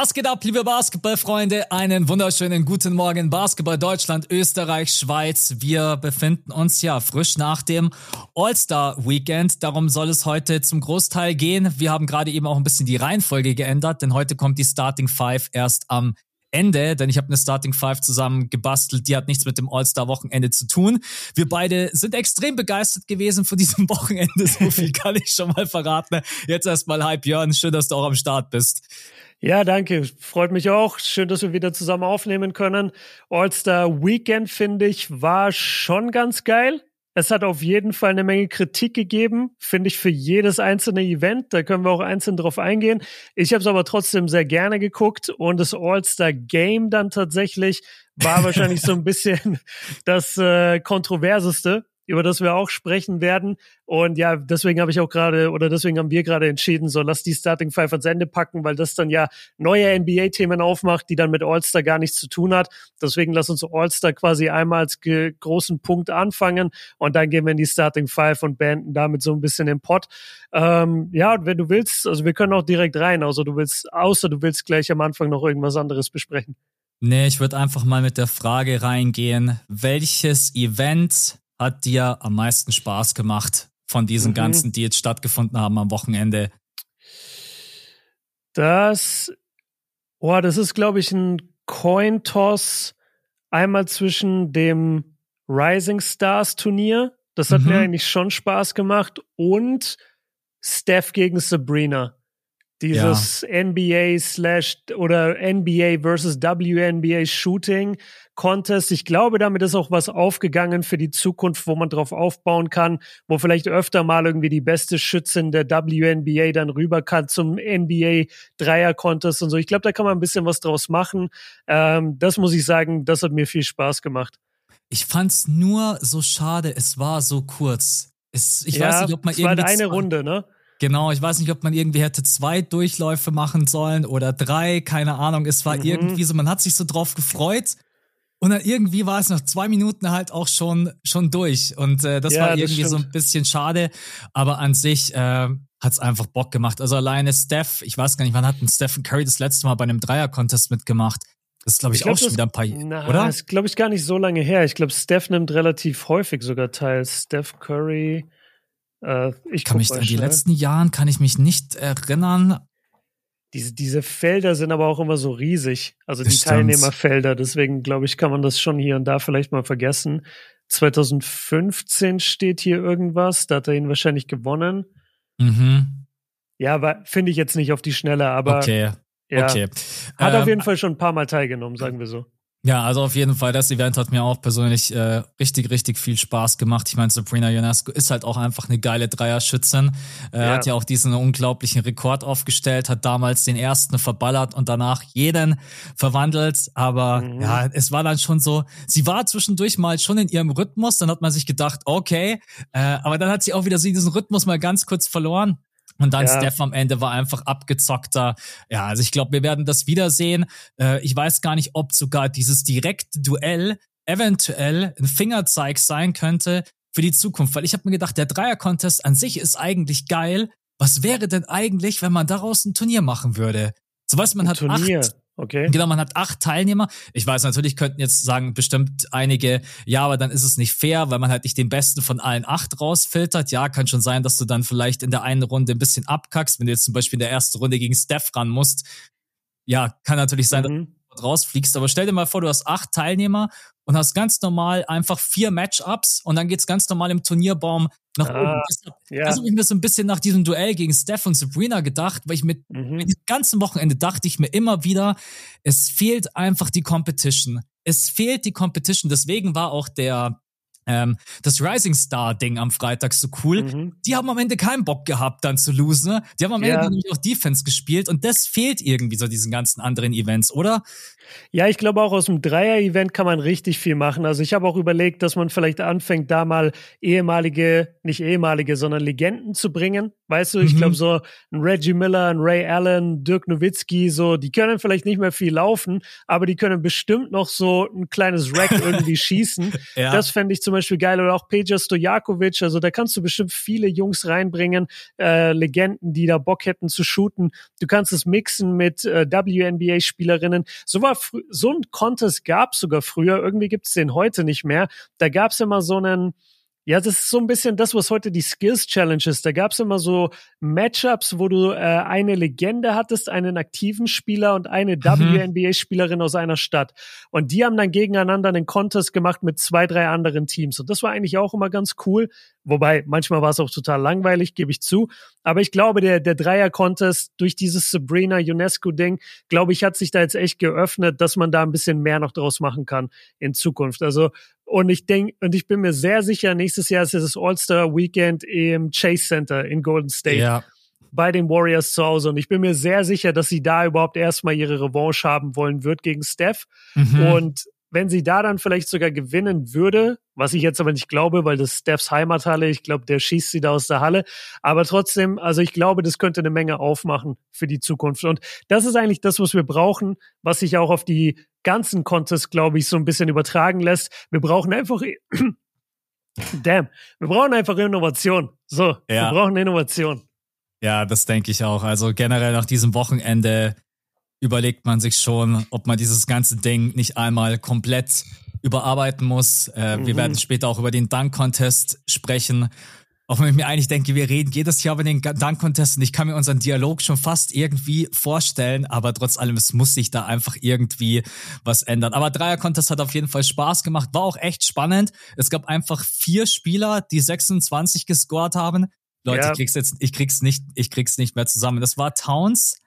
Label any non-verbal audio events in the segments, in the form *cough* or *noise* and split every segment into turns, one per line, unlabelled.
Was geht ab, liebe Basketballfreunde? Einen wunderschönen guten Morgen, Basketball Deutschland, Österreich, Schweiz. Wir befinden uns ja frisch nach dem All-Star Weekend. Darum soll es heute zum Großteil gehen. Wir haben gerade eben auch ein bisschen die Reihenfolge geändert, denn heute kommt die Starting Five erst am Ende, denn ich habe eine Starting Five zusammen gebastelt, die hat nichts mit dem All-Star-Wochenende zu tun. Wir beide sind extrem begeistert gewesen von diesem *laughs* Wochenende, so viel kann ich schon mal verraten. Jetzt erstmal Hype Jörn, schön, dass du auch am Start bist.
Ja, danke. Freut mich auch. Schön, dass wir wieder zusammen aufnehmen können. All-Star Weekend, finde ich, war schon ganz geil. Es hat auf jeden Fall eine Menge Kritik gegeben, finde ich, für jedes einzelne Event. Da können wir auch einzeln drauf eingehen. Ich habe es aber trotzdem sehr gerne geguckt und das All-Star Game dann tatsächlich war wahrscheinlich so ein *laughs* bisschen das äh, kontroverseste über das wir auch sprechen werden. Und ja, deswegen habe ich auch gerade oder deswegen haben wir gerade entschieden, so lass die Starting Five ans Ende packen, weil das dann ja neue NBA-Themen aufmacht, die dann mit All-Star gar nichts zu tun hat. Deswegen lass uns All-Star quasi einmal als großen Punkt anfangen und dann gehen wir in die Starting Five und beenden damit so ein bisschen den Pot. Ähm, ja, und wenn du willst, also wir können auch direkt rein, außer du willst, außer du willst gleich am Anfang noch irgendwas anderes besprechen.
Nee, ich würde einfach mal mit der Frage reingehen, welches Event hat dir am meisten Spaß gemacht von diesen mhm. ganzen, die jetzt stattgefunden haben am Wochenende?
Das, oh, das ist, glaube ich, ein Coin-Toss einmal zwischen dem Rising Stars Turnier, das hat mhm. mir eigentlich schon Spaß gemacht, und Steph gegen Sabrina. Dieses ja. NBA slash oder NBA versus WNBA Shooting Contest. Ich glaube, damit ist auch was aufgegangen für die Zukunft, wo man drauf aufbauen kann, wo vielleicht öfter mal irgendwie die beste Schützin der WNBA dann rüber kann zum NBA Dreier Contest und so. Ich glaube, da kann man ein bisschen was draus machen. Ähm, das muss ich sagen, das hat mir viel Spaß gemacht.
Ich fand's nur so schade, es war so kurz. Es, ich
ja, weiß nicht, ob man es war halt eine Runde, ne?
Genau, ich weiß nicht, ob man irgendwie hätte zwei Durchläufe machen sollen oder drei, keine Ahnung. Es war mhm. irgendwie so, man hat sich so drauf gefreut. Und dann irgendwie war es nach zwei Minuten halt auch schon, schon durch. Und äh, das ja, war irgendwie das so ein bisschen schade. Aber an sich äh, hat es einfach Bock gemacht. Also alleine Steph, ich weiß gar nicht, wann hat ein Stephen Curry das letzte Mal bei einem Dreier-Contest mitgemacht? Das ist, glaube ich, ich glaub, auch schon wieder ein paar
Jahre, oder? Das ist, glaube ich, gar nicht so lange her. Ich glaube, Steph nimmt relativ häufig sogar teil. Steph Curry
äh, ich kann mich an die letzten Jahren kann ich mich nicht erinnern.
Diese, diese Felder sind aber auch immer so riesig, also die Teilnehmerfelder. Deswegen glaube ich, kann man das schon hier und da vielleicht mal vergessen. 2015 steht hier irgendwas, da hat er ihn wahrscheinlich gewonnen. Mhm. Ja, aber finde ich jetzt nicht auf die Schnelle, aber
okay.
Ja,
okay.
Hat ähm, auf jeden Fall schon ein paar Mal teilgenommen, sagen wir so.
Ja, also auf jeden Fall, das Event hat mir auch persönlich äh, richtig, richtig viel Spaß gemacht. Ich meine, Sabrina Ionescu ist halt auch einfach eine geile Dreierschützin. Äh, ja. Hat ja auch diesen unglaublichen Rekord aufgestellt, hat damals den ersten verballert und danach jeden verwandelt. Aber mhm. ja, es war dann schon so, sie war zwischendurch mal schon in ihrem Rhythmus, dann hat man sich gedacht, okay, äh, aber dann hat sie auch wieder so diesen Rhythmus mal ganz kurz verloren. Und dann ja. Steph am Ende war einfach abgezockter. Ja, also ich glaube, wir werden das wiedersehen. Äh, ich weiß gar nicht, ob sogar dieses direkte Duell eventuell ein Fingerzeig sein könnte für die Zukunft. Weil ich habe mir gedacht, der Dreier-Contest an sich ist eigentlich geil. Was wäre denn eigentlich, wenn man daraus ein Turnier machen würde? So was man ein hat Turnier. acht
Okay.
Genau, man hat acht Teilnehmer. Ich weiß, natürlich könnten jetzt sagen bestimmt einige, ja, aber dann ist es nicht fair, weil man halt nicht den besten von allen acht rausfiltert. Ja, kann schon sein, dass du dann vielleicht in der einen Runde ein bisschen abkackst, wenn du jetzt zum Beispiel in der ersten Runde gegen Steph ran musst. Ja, kann natürlich sein, mhm rausfliegst. Aber stell dir mal vor, du hast acht Teilnehmer und hast ganz normal einfach vier Matchups und dann geht's ganz normal im Turnierbaum nach ah, oben. Deshalb, ja. Also habe ich mir so ein bisschen nach diesem Duell gegen Steph und Sabrina gedacht, weil ich mit, mhm. mit diesem ganzen Wochenende dachte ich mir immer wieder, es fehlt einfach die Competition. Es fehlt die Competition. Deswegen war auch der ähm, das Rising Star Ding am Freitag so cool. Mhm. Die haben am Ende keinen Bock gehabt, dann zu losen. Ne? Die haben am ja. Ende nämlich auch Defense gespielt und das fehlt irgendwie so diesen ganzen anderen Events, oder?
Ja, ich glaube auch aus dem Dreier-Event kann man richtig viel machen. Also ich habe auch überlegt, dass man vielleicht anfängt, da mal ehemalige, nicht ehemalige, sondern Legenden zu bringen, Weißt du, ich mhm. glaube so ein Reggie Miller, ein Ray Allen, Dirk Nowitzki, so, die können vielleicht nicht mehr viel laufen, aber die können bestimmt noch so ein kleines Rack *laughs* irgendwie schießen. Ja. Das fände ich zum Beispiel geil. Oder auch Peja Stojakovic, also da kannst du bestimmt viele Jungs reinbringen, äh, Legenden, die da Bock hätten zu shooten. Du kannst es mixen mit äh, WNBA-Spielerinnen. So war so ein Contest gab sogar früher, irgendwie gibt es den heute nicht mehr. Da gab es immer so einen ja, das ist so ein bisschen das, was heute die Skills Challenge ist. Da gab es immer so Matchups, wo du äh, eine Legende hattest, einen aktiven Spieler und eine mhm. WNBA-Spielerin aus einer Stadt. Und die haben dann gegeneinander einen Contest gemacht mit zwei, drei anderen Teams. Und das war eigentlich auch immer ganz cool. Wobei, manchmal war es auch total langweilig, gebe ich zu. Aber ich glaube, der, der Dreier-Contest durch dieses Sabrina UNESCO-Ding, glaube ich, hat sich da jetzt echt geöffnet, dass man da ein bisschen mehr noch draus machen kann in Zukunft. Also und ich denke, und ich bin mir sehr sicher, nächstes Jahr ist es das All-Star Weekend im Chase Center in Golden State. Ja. Bei den Warriors zu Hause. Und ich bin mir sehr sicher, dass sie da überhaupt erstmal ihre Revanche haben wollen wird gegen Steph. Mhm. Und wenn sie da dann vielleicht sogar gewinnen würde, was ich jetzt aber nicht glaube, weil das Stephs Heimathalle, ich glaube, der schießt sie da aus der Halle. Aber trotzdem, also ich glaube, das könnte eine Menge aufmachen für die Zukunft. Und das ist eigentlich das, was wir brauchen, was sich auch auf die ganzen Contests, glaube ich, so ein bisschen übertragen lässt. Wir brauchen einfach, *clears throat* damn, wir brauchen einfach Innovation. So, ja. wir brauchen Innovation.
Ja, das denke ich auch. Also generell nach diesem Wochenende überlegt man sich schon, ob man dieses ganze Ding nicht einmal komplett überarbeiten muss. Äh, mhm. Wir werden später auch über den Dunk-Contest sprechen. Auch wenn ich mir eigentlich denke, wir reden jedes Jahr über den Dunk-Contest und ich kann mir unseren Dialog schon fast irgendwie vorstellen, aber trotz allem, es muss sich da einfach irgendwie was ändern. Aber Dreier-Contest hat auf jeden Fall Spaß gemacht, war auch echt spannend. Es gab einfach vier Spieler, die 26 gescored haben. Leute, ja. ich krieg's jetzt, ich krieg's nicht, ich krieg's nicht mehr zusammen. Das war Towns,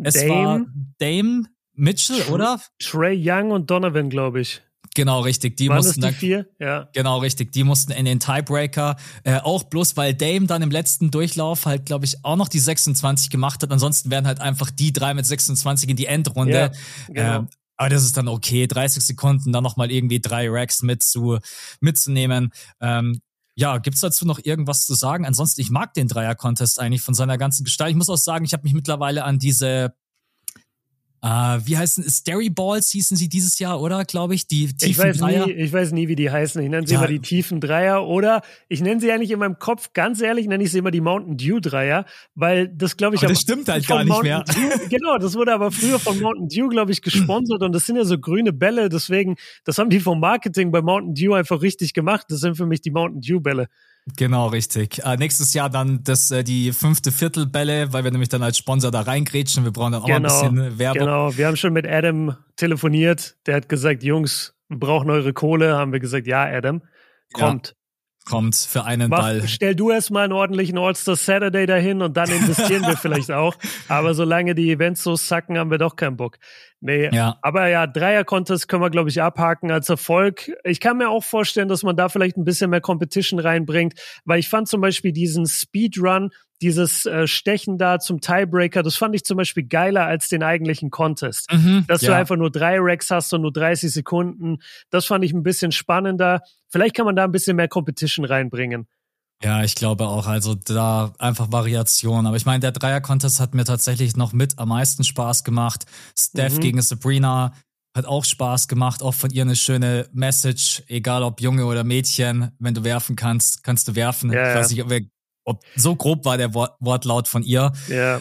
es Dame, war Dame Mitchell, Tr oder?
Trey Young und Donovan, glaube ich.
Genau, richtig. Die
Waren
mussten
das die vier? Ja.
Genau, richtig. Die mussten in den Tiebreaker. Äh, auch bloß, weil Dame dann im letzten Durchlauf halt, glaube ich, auch noch die 26 gemacht hat. Ansonsten wären halt einfach die drei mit 26 in die Endrunde. Ja, genau. äh, aber das ist dann okay. 30 Sekunden, dann nochmal irgendwie drei Racks mit zu, mitzunehmen. Ähm, ja, gibt's dazu noch irgendwas zu sagen? Ansonsten, ich mag den Dreier-Contest eigentlich von seiner ganzen Gestalt. Ich muss auch sagen, ich habe mich mittlerweile an diese Uh, wie heißen Stary Balls hießen sie dieses Jahr, oder? Glaube ich, die tiefen
ich weiß
Dreier.
Nie, ich weiß nie, wie die heißen. Ich nenne sie ja. immer die tiefen Dreier oder ich nenne sie eigentlich in meinem Kopf, ganz ehrlich, nenne ich sie immer die Mountain Dew Dreier, weil das glaube ich.
Aber das stimmt halt gar nicht Mountain mehr.
Dew, *laughs* genau, das wurde aber früher von Mountain Dew, glaube ich, gesponsert und das sind ja so grüne Bälle, deswegen, das haben die vom Marketing bei Mountain Dew einfach richtig gemacht. Das sind für mich die Mountain Dew Bälle.
Genau, richtig. Äh, nächstes Jahr dann das, äh, die fünfte Viertelbälle, weil wir nämlich dann als Sponsor da reingrätschen. Wir brauchen dann auch genau, ein bisschen Werbung.
Genau, wir haben schon mit Adam telefoniert. Der hat gesagt, Jungs, wir brauchen eure Kohle. Haben wir gesagt, ja, Adam, kommt. Ja
kommt für einen Mach, Ball.
Stell du erstmal einen ordentlichen All-Star Saturday dahin und dann *laughs* investieren wir vielleicht auch. Aber solange die Events so sacken, haben wir doch keinen Bock. Nee, ja. aber ja, Dreier-Contest können wir, glaube ich, abhaken als Erfolg. Ich kann mir auch vorstellen, dass man da vielleicht ein bisschen mehr Competition reinbringt, weil ich fand zum Beispiel diesen Speedrun, dieses äh, Stechen da zum Tiebreaker, das fand ich zum Beispiel geiler als den eigentlichen Contest. Mhm, Dass ja. du einfach nur drei Racks hast und nur 30 Sekunden. Das fand ich ein bisschen spannender. Vielleicht kann man da ein bisschen mehr Competition reinbringen.
Ja, ich glaube auch. Also da einfach Variation. Aber ich meine, der Dreier-Contest hat mir tatsächlich noch mit am meisten Spaß gemacht. Steph mhm. gegen Sabrina hat auch Spaß gemacht. Auch von ihr eine schöne Message. Egal ob Junge oder Mädchen, wenn du werfen kannst, kannst du werfen. Ja, ich weiß nicht, ob, wir, ob so grob war der Wort, Wortlaut von ihr.
Ja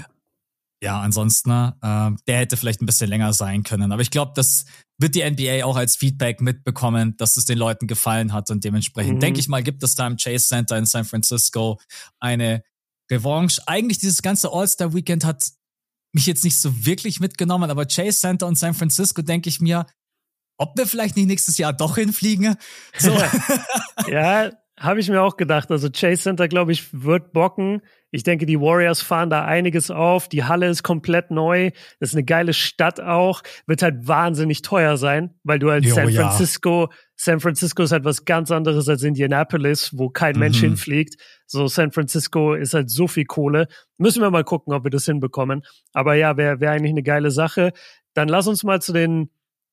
ja, ansonsten, äh, der hätte vielleicht ein bisschen länger sein können. Aber ich glaube, das wird die NBA auch als Feedback mitbekommen, dass es den Leuten gefallen hat und dementsprechend mhm. denke ich mal, gibt es da im Chase Center in San Francisco eine Revanche. Eigentlich dieses ganze All-Star Weekend hat mich jetzt nicht so wirklich mitgenommen, aber Chase Center und San Francisco denke ich mir, ob wir vielleicht nicht nächstes Jahr doch hinfliegen. So. *laughs*
ja, *laughs* habe ich mir auch gedacht. Also Chase Center, glaube ich, wird bocken. Ich denke, die Warriors fahren da einiges auf. Die Halle ist komplett neu. Das ist eine geile Stadt auch. Wird halt wahnsinnig teuer sein, weil du als jo, San Francisco, ja. San Francisco ist halt was ganz anderes als Indianapolis, wo kein mhm. Mensch hinfliegt. So San Francisco ist halt so viel Kohle. Müssen wir mal gucken, ob wir das hinbekommen. Aber ja, wäre wär eigentlich eine geile Sache. Dann lass uns mal zu den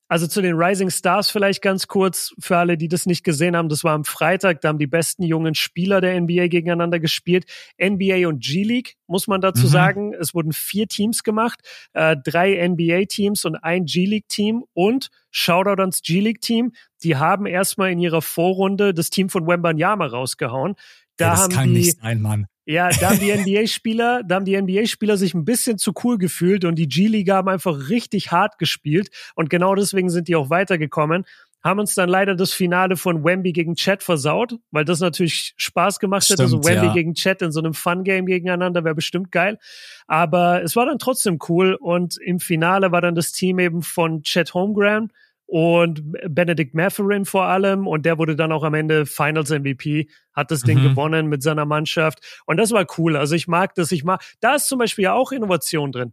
also zu den Rising Stars vielleicht ganz kurz für alle, die das nicht gesehen haben. Das war am Freitag, da haben die besten jungen Spieler der NBA gegeneinander gespielt. NBA und G-League, muss man dazu mhm. sagen. Es wurden vier Teams gemacht, äh, drei NBA-Teams und ein G-League-Team und Shoutout ans G-League-Team. Die haben erstmal in ihrer Vorrunde das Team von Wembanyama rausgehauen.
Da ja, das kann die, nicht sein, Mann.
Ja, da haben die NBA-Spieler, da haben die NBA-Spieler sich ein bisschen zu cool gefühlt und die G-Liga haben einfach richtig hart gespielt und genau deswegen sind die auch weitergekommen. Haben uns dann leider das Finale von Wemby gegen Chat versaut, weil das natürlich Spaß gemacht Stimmt, hat. Also Wemby ja. gegen Chat in so einem Fun-Game gegeneinander wäre bestimmt geil. Aber es war dann trotzdem cool und im Finale war dann das Team eben von Chat Homeground und Benedict Matherin vor allem und der wurde dann auch am Ende Finals MVP, hat das Ding mhm. gewonnen mit seiner Mannschaft und das war cool. Also ich mag das, ich mag, da ist zum Beispiel ja auch Innovation drin.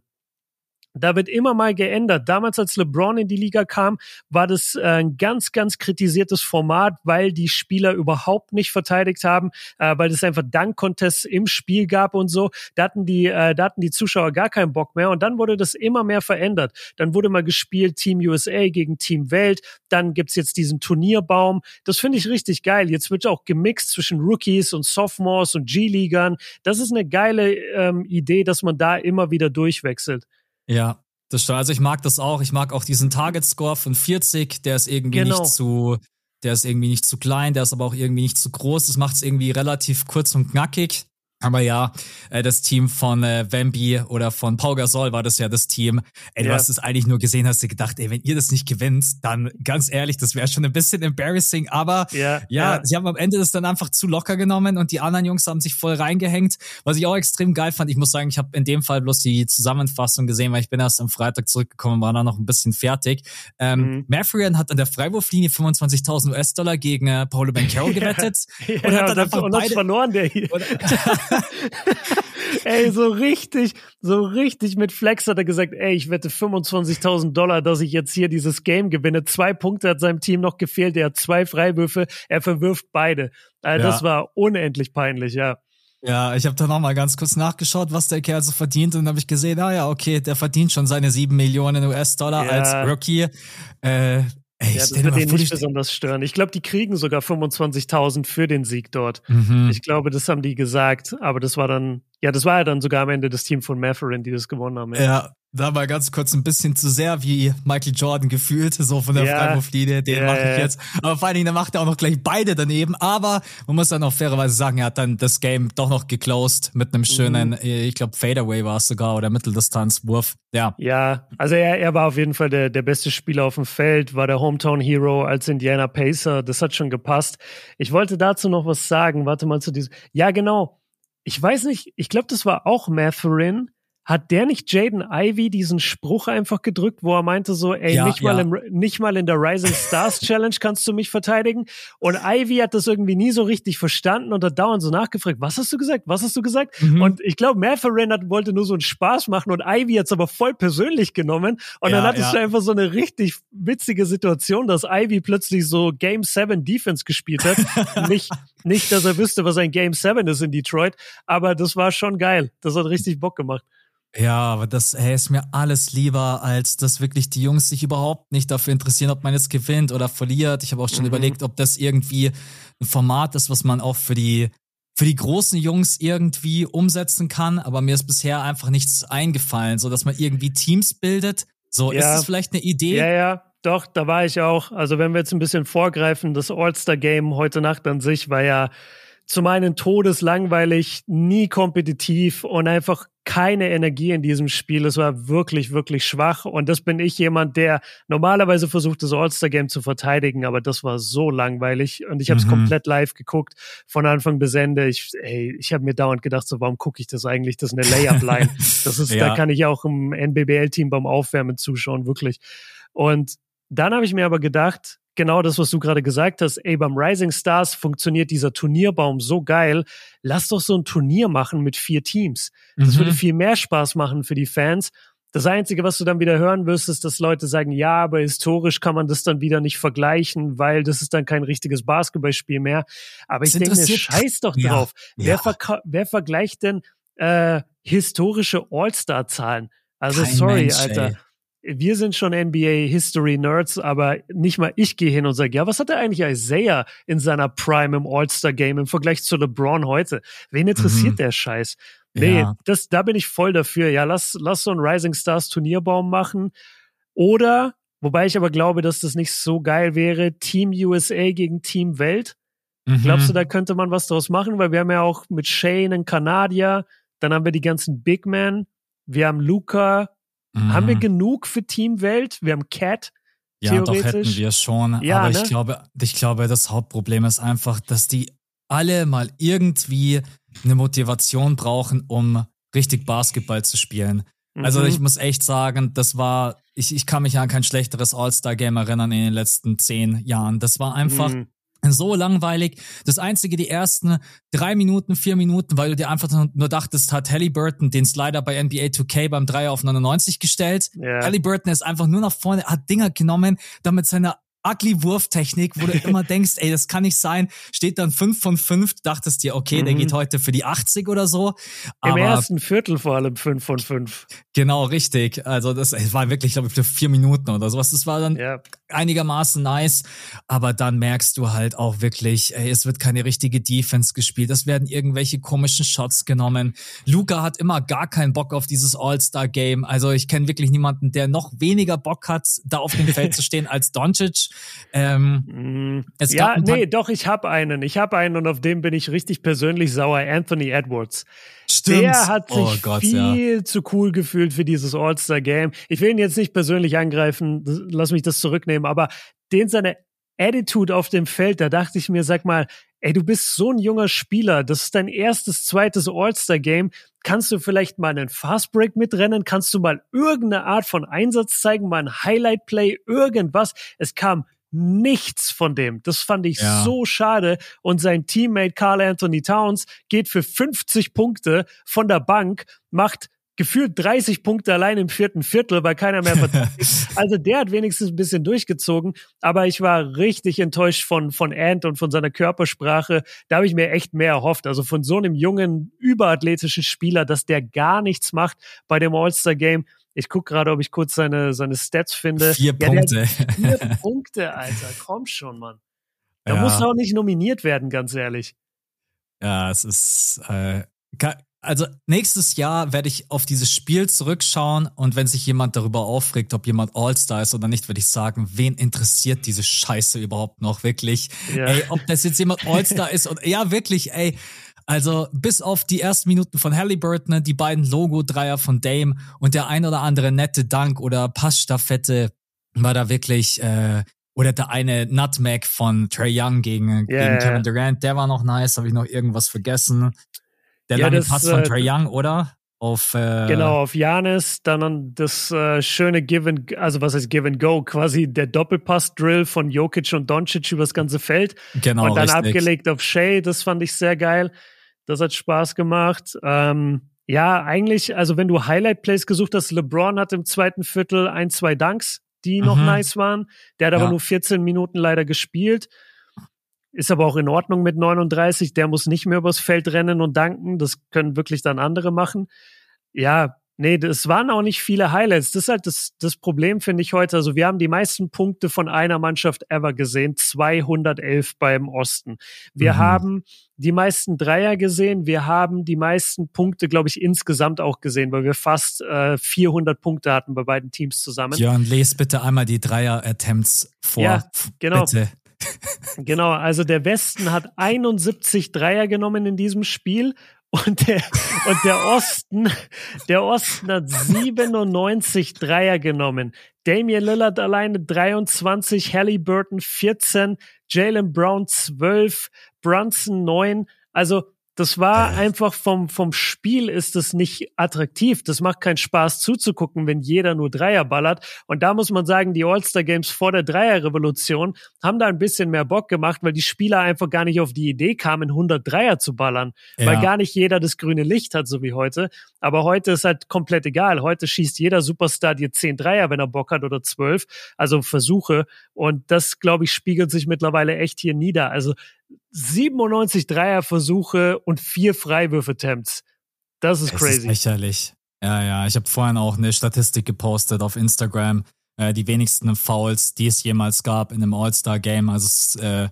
Da wird immer mal geändert. Damals, als LeBron in die Liga kam, war das äh, ein ganz, ganz kritisiertes Format, weil die Spieler überhaupt nicht verteidigt haben, äh, weil es einfach Dank-Contests im Spiel gab und so. Da hatten die, äh, da hatten die Zuschauer gar keinen Bock mehr. Und dann wurde das immer mehr verändert. Dann wurde mal gespielt Team USA gegen Team Welt. Dann gibt's jetzt diesen Turnierbaum. Das finde ich richtig geil. Jetzt wird auch gemixt zwischen Rookies und Sophomores und G-Ligern. Das ist eine geile ähm, Idee, dass man da immer wieder durchwechselt.
Ja, das stimmt. Also ich mag das auch. Ich mag auch diesen Target Score von 40. Der ist irgendwie genau. nicht zu, der ist irgendwie nicht zu klein, der ist aber auch irgendwie nicht zu groß. Das macht es irgendwie relativ kurz und knackig. Aber ja, äh, das Team von äh, Wemby oder von Pau Gasol war das ja das Team. Ey, du ja. hast es eigentlich nur gesehen, hast du gedacht, ey, wenn ihr das nicht gewinnt, dann ganz ehrlich, das wäre schon ein bisschen embarrassing. Aber ja, ja, ja, sie haben am Ende das dann einfach zu locker genommen und die anderen Jungs haben sich voll reingehängt. Was ich auch extrem geil fand, ich muss sagen, ich habe in dem Fall bloß die Zusammenfassung gesehen, weil ich bin erst am Freitag zurückgekommen, war dann noch ein bisschen fertig. Ähm, mhm. Mathrian hat an der Freiwurflinie 25.000 US-Dollar gegen äh, Paulo Bencaro *laughs* gewettet
ja, und hat dann einfach und beide, verloren, der hier. *laughs* *laughs* *laughs* ey, so richtig, so richtig mit Flex hat er gesagt, ey, ich wette 25.000 Dollar, dass ich jetzt hier dieses Game gewinne. Zwei Punkte hat seinem Team noch gefehlt. Er hat zwei Freiwürfe. Er verwirft beide. Also ja. Das war unendlich peinlich, ja.
Ja, ich habe da noch mal ganz kurz nachgeschaut, was der Kerl so verdient und habe ich gesehen, ah ja, okay, der verdient schon seine sieben Millionen US-Dollar ja. als Rookie. Äh,
Ey, ja, das wird ihn nicht besonders stören. Ich glaube, die kriegen sogar 25.000 für den Sieg dort. Mhm. Ich glaube, das haben die gesagt, aber das war dann, ja, das war ja dann sogar am Ende das Team von Matherin, die das gewonnen haben.
Ja, ja da war ganz kurz ein bisschen zu sehr wie Michael Jordan gefühlt, so von der ja, Freiwurflinie, den ja, mache ich jetzt. Aber vor allen Dingen, der macht er auch noch gleich beide daneben. Aber man muss dann auch fairerweise sagen, er hat dann das Game doch noch geclosed mit einem schönen, mhm. ich glaube, Fadeaway war es sogar oder Mitteldistanzwurf. Ja.
Ja, also er, er war auf jeden Fall der, der beste Spieler auf dem Feld, war der Hometown Hero als Indiana Pacer. Das hat schon gepasst. Ich wollte dazu noch was sagen. Warte mal zu diesem. Ja, genau. Ich weiß nicht, ich glaube, das war auch Matherin hat der nicht Jaden Ivy diesen Spruch einfach gedrückt, wo er meinte so, ey, ja, nicht, ja. mal im, nicht mal in der Rising Stars Challenge kannst du mich verteidigen? Und Ivy hat das irgendwie nie so richtig verstanden und hat dauernd so nachgefragt, was hast du gesagt? Was hast du gesagt? Mhm. Und ich glaube, Matherin hat, wollte nur so einen Spaß machen und Ivy hat es aber voll persönlich genommen. Und ja, dann hattest ja. du einfach so eine richtig witzige Situation, dass Ivy plötzlich so Game 7 Defense gespielt hat. *laughs* nicht, nicht, dass er wüsste, was ein Game 7 ist in Detroit, aber das war schon geil. Das hat richtig Bock gemacht.
Ja, aber das hey, ist mir alles lieber, als dass wirklich die Jungs sich überhaupt nicht dafür interessieren, ob man jetzt gewinnt oder verliert. Ich habe auch schon mhm. überlegt, ob das irgendwie ein Format ist, was man auch für die für die großen Jungs irgendwie umsetzen kann, aber mir ist bisher einfach nichts eingefallen, so dass man irgendwie Teams bildet. So, ja. ist das vielleicht eine Idee?
Ja, ja, doch, da war ich auch. Also wenn wir jetzt ein bisschen vorgreifen, das All-Star-Game heute Nacht an sich war ja zum einen todeslangweilig, nie kompetitiv und einfach keine Energie in diesem Spiel. Es war wirklich, wirklich schwach. Und das bin ich jemand, der normalerweise versucht, das All-Star-Game zu verteidigen, aber das war so langweilig. Und ich habe es mhm. komplett live geguckt, von Anfang bis Ende. Ich, ey, ich habe mir dauernd gedacht, so, warum gucke ich das eigentlich? Das ist eine Layup-Line. *laughs* das ist, ja. da kann ich auch im NBBL-Team beim Aufwärmen zuschauen, wirklich. Und dann habe ich mir aber gedacht, genau das, was du gerade gesagt hast, ey, beim Rising Stars funktioniert dieser Turnierbaum so geil. Lass doch so ein Turnier machen mit vier Teams. Das mhm. würde viel mehr Spaß machen für die Fans. Das Einzige, was du dann wieder hören wirst, ist, dass Leute sagen, ja, aber historisch kann man das dann wieder nicht vergleichen, weil das ist dann kein richtiges Basketballspiel mehr. Aber ich denke mir, scheiß doch drauf. Ja, wer, ja. wer vergleicht denn äh, historische All-Star-Zahlen? Also kein sorry, Mensch, Alter. Ey. Wir sind schon NBA History Nerds, aber nicht mal ich gehe hin und sage, ja, was hat er eigentlich Isaiah in seiner Prime im All-Star Game im Vergleich zu LeBron heute? Wen interessiert mhm. der Scheiß? Nee, ja. das, da bin ich voll dafür. Ja, lass, lass so ein Rising Stars Turnierbaum machen. Oder, wobei ich aber glaube, dass das nicht so geil wäre, Team USA gegen Team Welt. Mhm. Glaubst du, da könnte man was draus machen? Weil wir haben ja auch mit Shane einen Kanadier, dann haben wir die ganzen Big Men, wir haben Luca. Mhm. Haben wir genug für Team Welt? Wir haben Cat.
Ja, doch hätten wir schon. Ja, aber ich ne? glaube, ich glaube, das Hauptproblem ist einfach, dass die alle mal irgendwie eine Motivation brauchen, um richtig Basketball zu spielen. Also mhm. Also ich muss echt sagen, das war, ich, ich kann mich an kein schlechteres All-Star-Game erinnern in den letzten zehn Jahren. Das war einfach mhm so langweilig. Das einzige, die ersten drei Minuten, vier Minuten, weil du dir einfach nur dachtest, hat Halliburton den Slider bei NBA 2K beim Dreier auf 99 gestellt. Yeah. Halliburton ist einfach nur nach vorne, hat Dinger genommen, damit seine ugly Wurftechnik, wo du *laughs* immer denkst, ey, das kann nicht sein, steht dann 5 von 5, dachtest dir, okay, mhm. der geht heute für die 80 oder so.
Im ersten Viertel vor allem 5 von 5.
Genau, richtig. Also das war wirklich, glaube ich, für vier Minuten oder sowas. Das war dann ja. Einigermaßen nice, aber dann merkst du halt auch wirklich, ey, es wird keine richtige Defense gespielt, es werden irgendwelche komischen Shots genommen. Luca hat immer gar keinen Bock auf dieses All-Star-Game. Also ich kenne wirklich niemanden, der noch weniger Bock hat, da auf dem Feld zu stehen als Doncic.
Ähm, mm. ja, nee, doch, ich habe einen. Ich habe einen und auf dem bin ich richtig persönlich sauer. Anthony Edwards. Stimmt. Der hat sich oh Gott, viel ja. zu cool gefühlt für dieses All-Star-Game. Ich will ihn jetzt nicht persönlich angreifen, lass mich das zurücknehmen, aber den seine Attitude auf dem Feld, da dachte ich mir, sag mal, ey, du bist so ein junger Spieler, das ist dein erstes, zweites All-Star-Game. Kannst du vielleicht mal einen Fastbreak mitrennen? Kannst du mal irgendeine Art von Einsatz zeigen, mal ein Highlight-Play, irgendwas? Es kam nichts von dem. Das fand ich ja. so schade. Und sein Teammate Carl Anthony Towns geht für 50 Punkte von der Bank, macht gefühlt 30 Punkte allein im vierten Viertel, weil keiner mehr *laughs* verteidigt. also der hat wenigstens ein bisschen durchgezogen, aber ich war richtig enttäuscht von, von Ant und von seiner Körpersprache. Da habe ich mir echt mehr erhofft. Also von so einem jungen, überathletischen Spieler, dass der gar nichts macht bei dem All-Star-Game. Ich gucke gerade, ob ich kurz seine, seine Stats finde.
Vier ja, Punkte.
Vier *laughs* Punkte, Alter. Komm schon, Mann. Da ja. muss auch nicht nominiert werden, ganz ehrlich.
Ja, es ist. Äh, also nächstes Jahr werde ich auf dieses Spiel zurückschauen und wenn sich jemand darüber aufregt, ob jemand All-Star ist oder nicht, würde ich sagen, wen interessiert diese Scheiße überhaupt noch wirklich? Ja. Ey, ob das jetzt jemand *laughs* All-Star ist und ja, wirklich, ey, also bis auf die ersten Minuten von Halliburton, ne, die beiden Logo-Dreier von Dame und der ein oder andere nette Dank oder Passstaffette war da wirklich, äh, oder der eine Nutmeg von Trey Young gegen, yeah, gegen Kevin Durant, der war noch nice, habe ich noch irgendwas vergessen. Der ja, lange das, Pass von äh, Trey Young, oder? Auf, äh,
genau, auf Janis, dann das äh, schöne Give and, also was heißt Give and Go, quasi der Doppelpass-Drill von Jokic und Doncic übers ganze Feld. Genau, Und dann richtig. abgelegt auf Shea, das fand ich sehr geil. Das hat Spaß gemacht. Ähm, ja, eigentlich, also wenn du Highlight-Plays gesucht hast, LeBron hat im zweiten Viertel ein, zwei Dunks, die mhm. noch nice waren. Der hat ja. aber nur 14 Minuten leider gespielt. Ist aber auch in Ordnung mit 39. Der muss nicht mehr übers Feld rennen und danken. Das können wirklich dann andere machen. Ja, Nee, es waren auch nicht viele Highlights. Das ist halt das, das Problem, finde ich heute. Also wir haben die meisten Punkte von einer Mannschaft ever gesehen. 211 beim Osten. Wir mhm. haben die meisten Dreier gesehen. Wir haben die meisten Punkte, glaube ich, insgesamt auch gesehen, weil wir fast äh, 400 Punkte hatten bei beiden Teams zusammen.
Jörn, les bitte einmal die Dreier-Attempts vor. Ja,
genau.
Bitte.
Genau, also der Westen hat 71 Dreier genommen in diesem Spiel und der, und der Osten, der Osten hat 97 Dreier genommen. Damian Lillard alleine 23, Halliburton 14, Jalen Brown 12, Brunson 9. Also das war einfach vom, vom Spiel ist es nicht attraktiv. Das macht keinen Spaß zuzugucken, wenn jeder nur Dreier ballert. Und da muss man sagen, die All-Star Games vor der Dreierrevolution haben da ein bisschen mehr Bock gemacht, weil die Spieler einfach gar nicht auf die Idee kamen, 100 Dreier zu ballern. Ja. Weil gar nicht jeder das grüne Licht hat, so wie heute. Aber heute ist halt komplett egal. Heute schießt jeder Superstar dir 10 Dreier, wenn er Bock hat oder 12. Also Versuche. Und das, glaube ich, spiegelt sich mittlerweile echt hier nieder. Also 97 Dreierversuche und vier Freiwürfe-Attempts. Das ist
es
crazy.
Ist lächerlich. Ja, ja, ich habe vorhin auch eine Statistik gepostet auf Instagram. Äh, die wenigsten Fouls, die es jemals gab in einem All-Star-Game. Also es äh,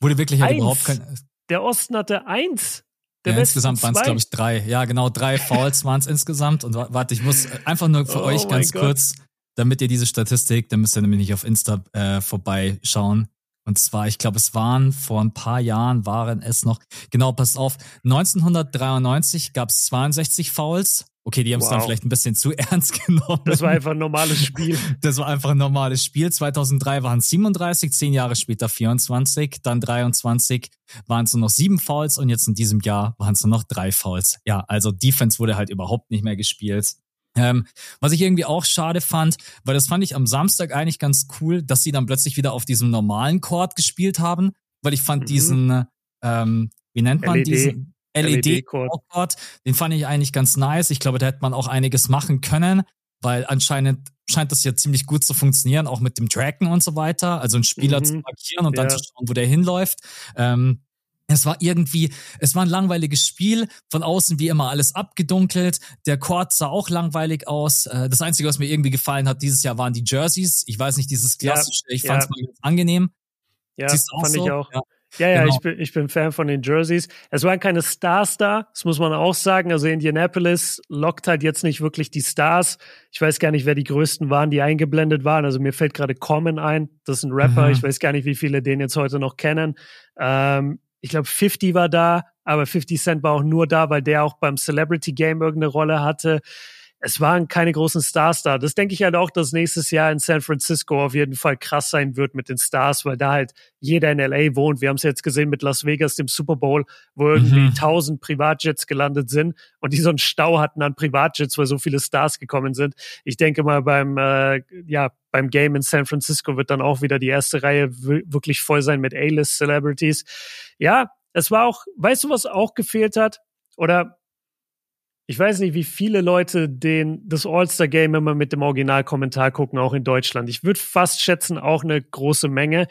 wurde wirklich halt überhaupt kein.
Der Osten hatte eins.
Der ja, insgesamt waren es, glaube ich, drei. Ja, genau, drei Fouls *laughs* waren es insgesamt. Und warte, ich muss einfach nur für oh euch ganz kurz, damit ihr diese Statistik, dann müsst ihr nämlich nicht auf Insta äh, vorbeischauen. Und zwar, ich glaube, es waren vor ein paar Jahren, waren es noch, genau, passt auf, 1993 gab es 62 Fouls. Okay, die haben es wow. dann vielleicht ein bisschen zu *laughs* ernst genommen.
Das war einfach ein normales Spiel.
Das war einfach ein normales Spiel. 2003 waren es 37, zehn Jahre später 24, dann 23 waren es nur noch sieben Fouls und jetzt in diesem Jahr waren es nur noch drei Fouls. Ja, also Defense wurde halt überhaupt nicht mehr gespielt. Ähm, was ich irgendwie auch schade fand, weil das fand ich am Samstag eigentlich ganz cool, dass sie dann plötzlich wieder auf diesem normalen Chord gespielt haben, weil ich fand mhm. diesen, ähm, wie nennt man LED. diesen LED-Chord, den fand ich eigentlich ganz nice. Ich glaube, da hätte man auch einiges machen können, weil anscheinend scheint das ja ziemlich gut zu funktionieren, auch mit dem Tracken und so weiter. Also einen Spieler mhm. zu markieren und ja. dann zu schauen, wo der hinläuft. Ähm, es war irgendwie, es war ein langweiliges Spiel, von außen wie immer alles abgedunkelt. Der Court sah auch langweilig aus. Äh, das Einzige, was mir irgendwie gefallen hat dieses Jahr, waren die Jerseys. Ich weiß nicht, dieses klassische, ja, ich fand es ja. mal angenehm.
Ja, fand so? ich auch. Ja. Ja, ja, genau. ich, bin, ich bin Fan von den Jerseys. Es waren keine Stars da, das muss man auch sagen. Also Indianapolis lockt halt jetzt nicht wirklich die Stars. Ich weiß gar nicht, wer die größten waren, die eingeblendet waren. Also mir fällt gerade Common ein, das ist ein Rapper. Mhm. Ich weiß gar nicht, wie viele den jetzt heute noch kennen. Ähm, ich glaube, 50 war da, aber 50 Cent war auch nur da, weil der auch beim Celebrity Game irgendeine Rolle hatte. Es waren keine großen Stars da. Das denke ich halt auch, dass nächstes Jahr in San Francisco auf jeden Fall krass sein wird mit den Stars, weil da halt jeder in LA wohnt. Wir haben es jetzt gesehen mit Las Vegas, dem Super Bowl, wo irgendwie mhm. 1000 Privatjets gelandet sind und die so einen Stau hatten an Privatjets, weil so viele Stars gekommen sind. Ich denke mal beim, äh, ja, beim Game in San Francisco wird dann auch wieder die erste Reihe wirklich voll sein mit A-List Celebrities ja, es war auch, weißt du, was auch gefehlt hat? Oder ich weiß nicht, wie viele Leute den, das All-Star-Game immer mit dem Originalkommentar gucken, auch in Deutschland. Ich würde fast schätzen, auch eine große Menge.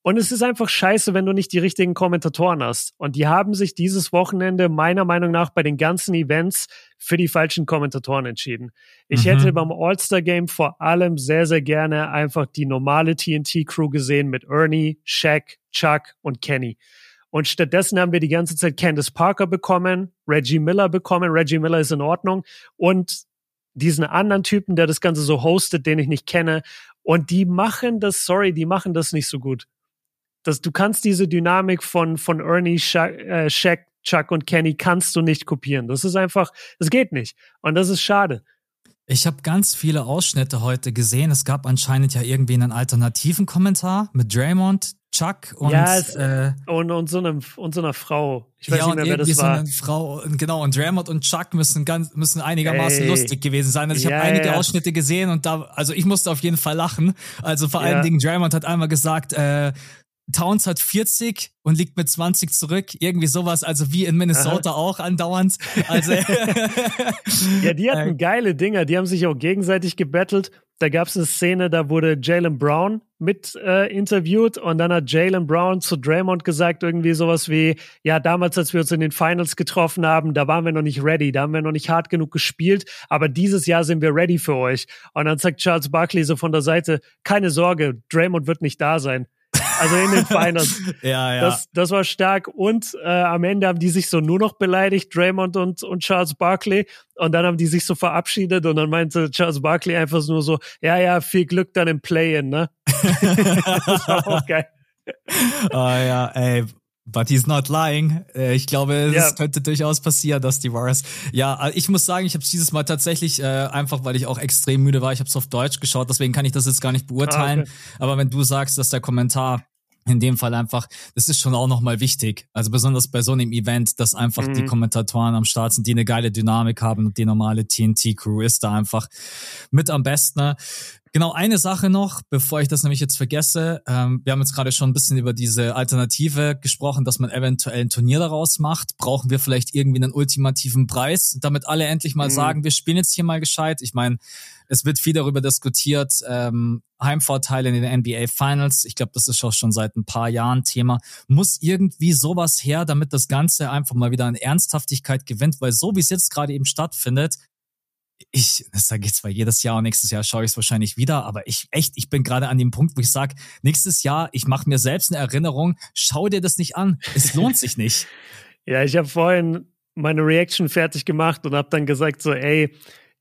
Und es ist einfach scheiße, wenn du nicht die richtigen Kommentatoren hast. Und die haben sich dieses Wochenende meiner Meinung nach bei den ganzen Events für die falschen Kommentatoren entschieden. Ich mhm. hätte beim All-Star-Game vor allem sehr, sehr gerne einfach die normale TNT-Crew gesehen mit Ernie, Shaq, Chuck und Kenny. Und stattdessen haben wir die ganze Zeit Candace Parker bekommen, Reggie Miller bekommen. Reggie Miller ist in Ordnung. Und diesen anderen Typen, der das Ganze so hostet, den ich nicht kenne. Und die machen das, sorry, die machen das nicht so gut. Das, du kannst diese Dynamik von, von Ernie, Shaq, äh, Shaq, Chuck und Kenny kannst du nicht kopieren. Das ist einfach, das geht nicht. Und das ist schade.
Ich habe ganz viele Ausschnitte heute gesehen. Es gab anscheinend ja irgendwie einen alternativen Kommentar mit Draymond, Chuck und
ja, es, äh, und, und, so einem, und so einer Frau.
Ich weiß ja, nicht mehr, wer das so war. Eine Frau, genau, und Draymond und Chuck müssen ganz, müssen einigermaßen Ey. lustig gewesen sein. Also ich ja, habe einige ja. Ausschnitte gesehen und da, also ich musste auf jeden Fall lachen. Also vor allen Dingen Draymond hat einmal gesagt, äh, Towns hat 40 und liegt mit 20 zurück. Irgendwie sowas, also wie in Minnesota Aha. auch andauernd. Also *laughs*
ja, die hatten *laughs* äh, geile Dinger. Die haben sich auch gegenseitig gebettelt. Da gab es eine Szene, da wurde Jalen Brown mit äh, interviewt und dann hat Jalen Brown zu Draymond gesagt irgendwie sowas wie, ja, damals, als wir uns in den Finals getroffen haben, da waren wir noch nicht ready, da haben wir noch nicht hart genug gespielt, aber dieses Jahr sind wir ready für euch. Und dann sagt Charles Barkley so von der Seite, keine Sorge, Draymond wird nicht da sein. Also in den Finals. *laughs*
ja, ja.
Das, das war stark. Und äh, am Ende haben die sich so nur noch beleidigt, Draymond und, und Charles Barkley. Und dann haben die sich so verabschiedet und dann meinte Charles Barkley einfach nur so, ja, ja, viel Glück dann im Play-In, ne? *laughs* das war
auch geil. *laughs* Ah oh, ja, ey, But he's not lying. Äh, ich glaube, es ja. könnte durchaus passieren, dass die Warriors. Ja, ich muss sagen, ich habe es dieses Mal tatsächlich äh, einfach, weil ich auch extrem müde war. Ich habe es auf Deutsch geschaut, deswegen kann ich das jetzt gar nicht beurteilen. Ah, okay. Aber wenn du sagst, dass der Kommentar in dem Fall einfach, das ist schon auch nochmal wichtig. Also besonders bei so einem Event, dass einfach mhm. die Kommentatoren am Start sind, die eine geile Dynamik haben und die normale TNT-Crew ist da einfach mit am besten. Genau, eine Sache noch, bevor ich das nämlich jetzt vergesse. Ähm, wir haben jetzt gerade schon ein bisschen über diese Alternative gesprochen, dass man eventuell ein Turnier daraus macht. Brauchen wir vielleicht irgendwie einen ultimativen Preis, damit alle endlich mal mhm. sagen, wir spielen jetzt hier mal gescheit. Ich meine, es wird viel darüber diskutiert, ähm, Heimvorteile in den NBA Finals. Ich glaube, das ist auch schon seit ein paar Jahren Thema. Muss irgendwie sowas her, damit das Ganze einfach mal wieder an Ernsthaftigkeit gewinnt, weil so wie es jetzt gerade eben stattfindet, ich, das sage ich zwar jedes Jahr und nächstes Jahr schaue ich es wahrscheinlich wieder, aber ich echt, ich bin gerade an dem Punkt, wo ich sage, nächstes Jahr, ich mache mir selbst eine Erinnerung, schau dir das nicht an. Es lohnt sich nicht. *laughs*
ja, ich habe vorhin meine Reaction fertig gemacht und habe dann gesagt so, ey,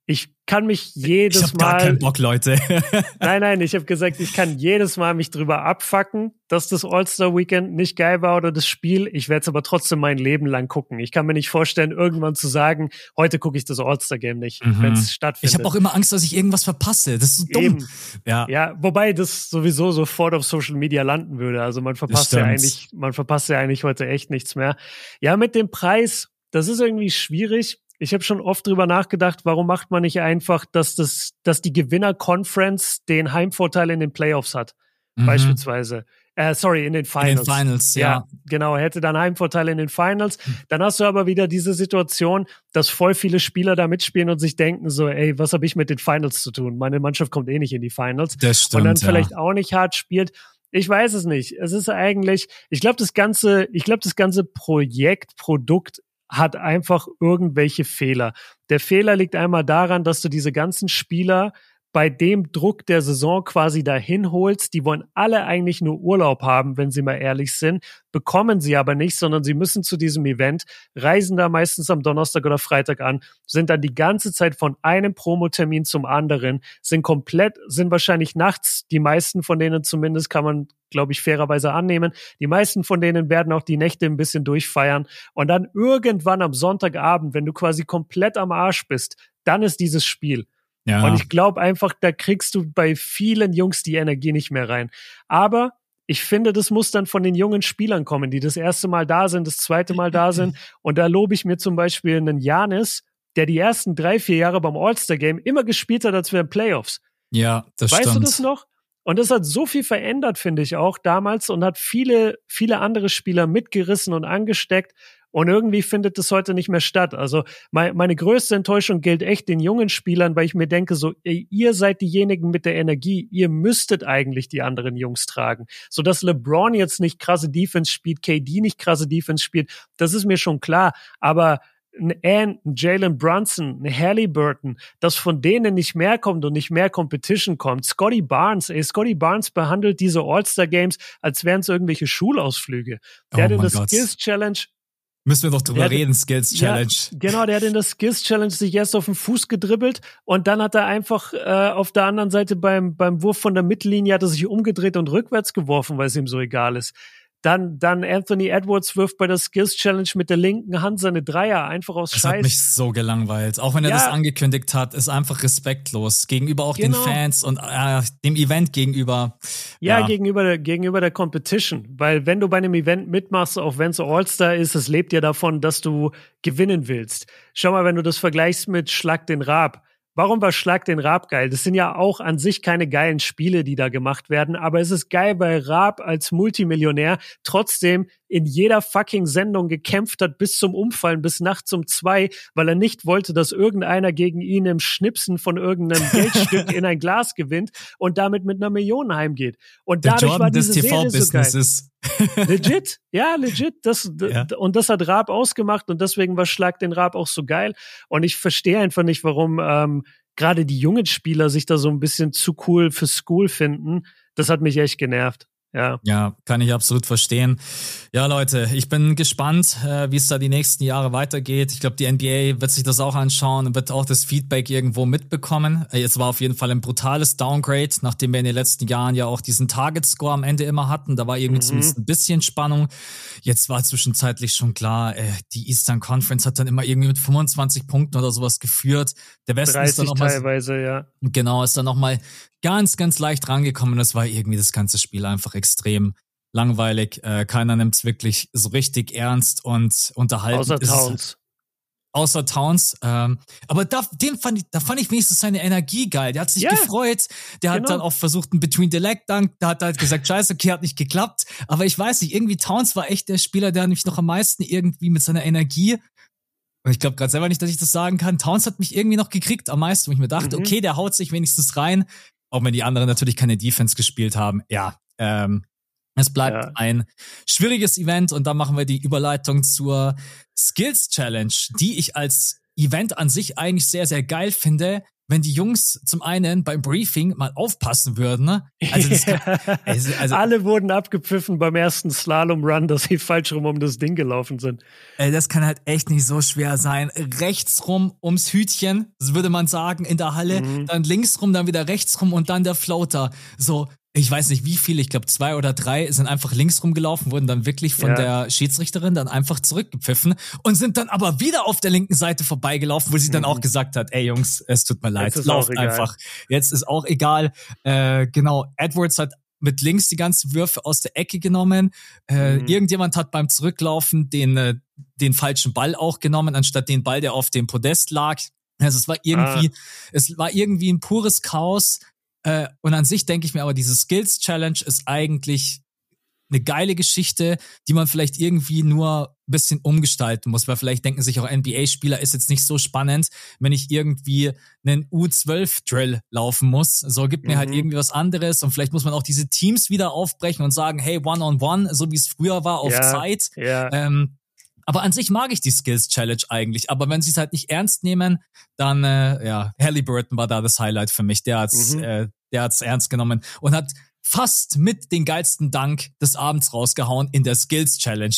ich kann mich jedes ich hab Mal. Gar
keinen Bock, Leute. *laughs* *laughs*
nein, nein, ich habe gesagt, ich kann jedes Mal mich drüber abfacken, dass das All-Star-Weekend nicht geil war oder das Spiel. Ich werde es aber trotzdem mein Leben lang gucken. Ich kann mir nicht vorstellen, irgendwann zu sagen, heute gucke ich das All-Star-Game nicht, mhm. wenn es stattfindet.
Ich habe auch immer Angst, dass ich irgendwas verpasse. Das ist so dumm. Eben.
Ja. ja, wobei das sowieso sofort auf Social Media landen würde. Also man verpasst ja eigentlich, man verpasst ja eigentlich heute echt nichts mehr. Ja, mit dem Preis, das ist irgendwie schwierig ich habe schon oft drüber nachgedacht, warum macht man nicht einfach, dass das, dass die Gewinner-Conference den Heimvorteil in den Playoffs hat, mhm. beispielsweise. Äh, sorry, in den Finals.
In den Finals, ja. ja.
Genau, hätte dann Heimvorteil in den Finals. Dann hast du aber wieder diese Situation, dass voll viele Spieler da mitspielen und sich denken so, ey, was habe ich mit den Finals zu tun? Meine Mannschaft kommt eh nicht in die Finals.
Das stimmt,
und dann
ja.
vielleicht auch nicht hart spielt. Ich weiß es nicht. Es ist eigentlich, ich glaube, das ganze, ich glaube, das ganze Projekt, Produkt hat einfach irgendwelche Fehler. Der Fehler liegt einmal daran, dass du diese ganzen Spieler bei dem Druck der Saison quasi dahin holst. Die wollen alle eigentlich nur Urlaub haben, wenn sie mal ehrlich sind, bekommen sie aber nicht, sondern sie müssen zu diesem Event, reisen da meistens am Donnerstag oder Freitag an, sind dann die ganze Zeit von einem Promotermin zum anderen, sind komplett, sind wahrscheinlich nachts, die meisten von denen zumindest kann man, glaube ich, fairerweise annehmen. Die meisten von denen werden auch die Nächte ein bisschen durchfeiern und dann irgendwann am Sonntagabend, wenn du quasi komplett am Arsch bist, dann ist dieses Spiel. Ja. Und ich glaube einfach, da kriegst du bei vielen Jungs die Energie nicht mehr rein. Aber ich finde, das muss dann von den jungen Spielern kommen, die das erste Mal da sind, das zweite Mal da sind. *laughs* Und da lobe ich mir zum Beispiel einen Janis, der die ersten drei, vier Jahre beim All-Star-Game immer gespielt hat, als wir in Playoffs.
Ja, das
weißt
stimmt.
Weißt du das noch? Und das hat so viel verändert, finde ich auch damals und hat viele, viele andere Spieler mitgerissen und angesteckt. Und irgendwie findet es heute nicht mehr statt. Also mein, meine größte Enttäuschung gilt echt den jungen Spielern, weil ich mir denke, so, ey, ihr seid diejenigen mit der Energie, ihr müsstet eigentlich die anderen Jungs tragen. So dass LeBron jetzt nicht krasse Defense spielt, KD nicht krasse Defense spielt, das ist mir schon klar. Aber ein Ann, ein Jalen Brunson, ein Halliburton, dass von denen nicht mehr kommt und nicht mehr Competition kommt. Scotty Barnes, ey, Scotty Barnes behandelt diese All-Star Games, als wären es irgendwelche Schulausflüge. Der oh hat in der Skills Challenge
Müssen wir doch drüber reden, Skills Challenge.
Ja, genau, der hat in der Skills Challenge sich erst auf den Fuß gedribbelt und dann hat er einfach äh, auf der anderen Seite beim, beim Wurf von der Mittellinie hat er sich umgedreht und rückwärts geworfen, weil es ihm so egal ist. Dann, dann Anthony Edwards wirft bei der Skills Challenge mit der linken Hand seine Dreier einfach aus
das
Scheiß. Das
hat mich so gelangweilt. Auch wenn er ja. das angekündigt hat, ist einfach respektlos gegenüber auch genau. den Fans und äh, dem Event gegenüber.
Ja, ja, gegenüber der, gegenüber der Competition. Weil wenn du bei einem Event mitmachst, auch wenn es All-Star ist, es lebt ja davon, dass du gewinnen willst. Schau mal, wenn du das vergleichst mit Schlag den Raab Warum war Schlag den Raab geil? Das sind ja auch an sich keine geilen Spiele, die da gemacht werden, aber es ist geil, weil Raab als Multimillionär trotzdem in jeder fucking Sendung gekämpft hat bis zum Umfallen, bis nachts um zwei, weil er nicht wollte, dass irgendeiner gegen ihn im Schnipsen von irgendeinem *laughs* Geldstück in ein Glas gewinnt und damit mit einer Million heimgeht. Und
Der
dadurch
Jordan
war diese
des TV-Businesses.
So *laughs* legit, ja, legit. Das, ja. Und das hat Raab ausgemacht und deswegen war Schlag den Raab auch so geil. Und ich verstehe einfach nicht, warum ähm, gerade die jungen Spieler sich da so ein bisschen zu cool für School finden. Das hat mich echt genervt. Ja.
ja, kann ich absolut verstehen. Ja, Leute, ich bin gespannt, äh, wie es da die nächsten Jahre weitergeht. Ich glaube, die NBA wird sich das auch anschauen und wird auch das Feedback irgendwo mitbekommen. Äh, es war auf jeden Fall ein brutales Downgrade, nachdem wir in den letzten Jahren ja auch diesen Target Score am Ende immer hatten. Da war irgendwie mhm. zumindest ein bisschen Spannung. Jetzt war zwischenzeitlich schon klar, äh, die Eastern Conference hat dann immer irgendwie mit 25 Punkten oder sowas geführt. Der Westen ist dann noch mal,
teilweise, ja.
Genau, ist dann noch mal ganz, ganz leicht rangekommen. Das war irgendwie das ganze Spiel einfach extrem langweilig. Äh, keiner nimmt es wirklich so richtig ernst und unterhalten.
Außer Towns.
Außer Towns. Ähm, aber da, dem fand ich, da fand ich wenigstens seine Energie geil. Der hat sich yeah, gefreut. Der genau. hat dann auch versucht, einen Between the Leg Dunk. Da hat er halt gesagt, scheiße, okay, hat nicht geklappt. Aber ich weiß nicht, irgendwie Towns war echt der Spieler, der mich noch am meisten irgendwie mit seiner Energie und ich glaube gerade selber nicht, dass ich das sagen kann. Towns hat mich irgendwie noch gekriegt am meisten, wo ich mir dachte, mhm. okay, der haut sich wenigstens rein auch wenn die anderen natürlich keine Defense gespielt haben. Ja, ähm, es bleibt ja. ein schwieriges Event und dann machen wir die Überleitung zur Skills Challenge, die ich als Event an sich eigentlich sehr, sehr geil finde, wenn die Jungs zum einen beim Briefing mal aufpassen würden. Ne?
Also, das kann, also, also Alle wurden abgepfiffen beim ersten Slalom-Run, dass sie falsch rum um das Ding gelaufen sind.
Ey, das kann halt echt nicht so schwer sein. Rechts rum ums Hütchen, würde man sagen, in der Halle, mhm. dann links rum, dann wieder rechts rum und dann der Floater. So, ich weiß nicht wie viele, ich glaube zwei oder drei sind einfach links rumgelaufen, wurden dann wirklich von ja. der Schiedsrichterin dann einfach zurückgepfiffen und sind dann aber wieder auf der linken Seite vorbeigelaufen, wo sie dann auch mhm. gesagt hat, ey Jungs, es tut mir leid, lauft einfach. Jetzt ist auch egal. Äh, genau, Edwards hat mit links die ganzen Würfe aus der Ecke genommen. Äh, mhm. Irgendjemand hat beim Zurücklaufen den, äh, den falschen Ball auch genommen, anstatt den Ball, der auf dem Podest lag. Also es war irgendwie, ah. es war irgendwie ein pures Chaos. Äh, und an sich denke ich mir aber, diese Skills Challenge ist eigentlich eine geile Geschichte, die man vielleicht irgendwie nur ein bisschen umgestalten muss, weil vielleicht denken sich auch NBA-Spieler, ist jetzt nicht so spannend, wenn ich irgendwie einen U12-Drill laufen muss. So gibt mir halt mhm. halt irgendwie was anderes und vielleicht muss man auch diese Teams wieder aufbrechen und sagen, hey, One-on-One, -on -one, so wie es früher war, auf ja, Zeit. Ja. Ähm, aber an sich mag ich die Skills Challenge eigentlich. Aber wenn sie es halt nicht ernst nehmen, dann äh, ja, Halliburton war da das Highlight für mich. Der hat's, mhm. äh, der hat's ernst genommen und hat fast mit den geilsten Dank des Abends rausgehauen in der Skills Challenge.